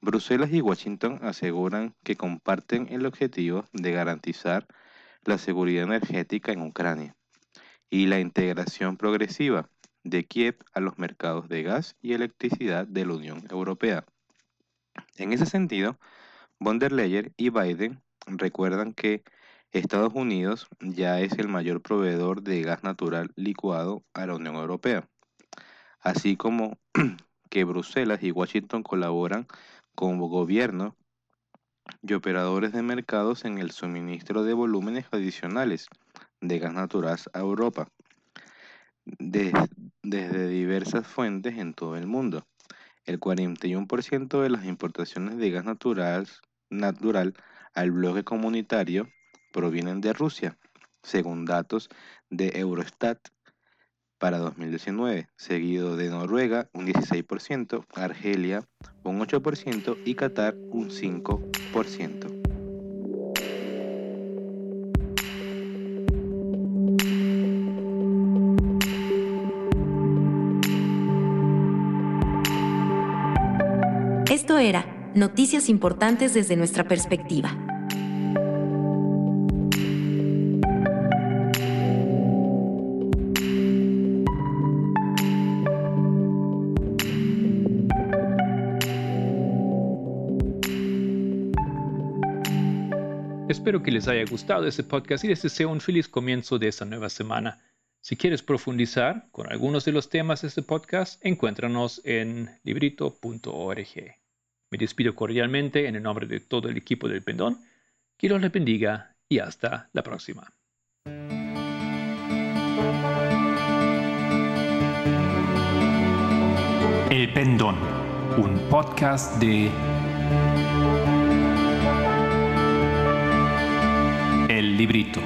Bruselas y Washington aseguran que comparten el objetivo de garantizar la seguridad energética en Ucrania y la integración progresiva de Kiev a los mercados de gas y electricidad de la Unión Europea. En ese sentido, von der Leyen y Biden recuerdan que Estados Unidos ya es el mayor proveedor de gas natural licuado a la Unión Europea, así como [clears throat] que Bruselas y Washington colaboran con gobiernos y operadores de mercados en el suministro de volúmenes adicionales de gas natural a Europa desde diversas fuentes en todo el mundo. El 41% de las importaciones de gas natural, natural al bloque comunitario provienen de Rusia, según datos de Eurostat para 2019, seguido de Noruega un 16%, Argelia un 8% y Qatar un 5%. Era Noticias Importantes desde nuestra perspectiva. Espero que les haya gustado este podcast y les deseo un feliz comienzo de esta nueva semana. Si quieres profundizar con algunos de los temas de este podcast, encuéntranos en librito.org. Me despido cordialmente en el nombre de todo el equipo del Pendón. Que Dios les bendiga y hasta la próxima. El Pendón, un podcast de El Librito.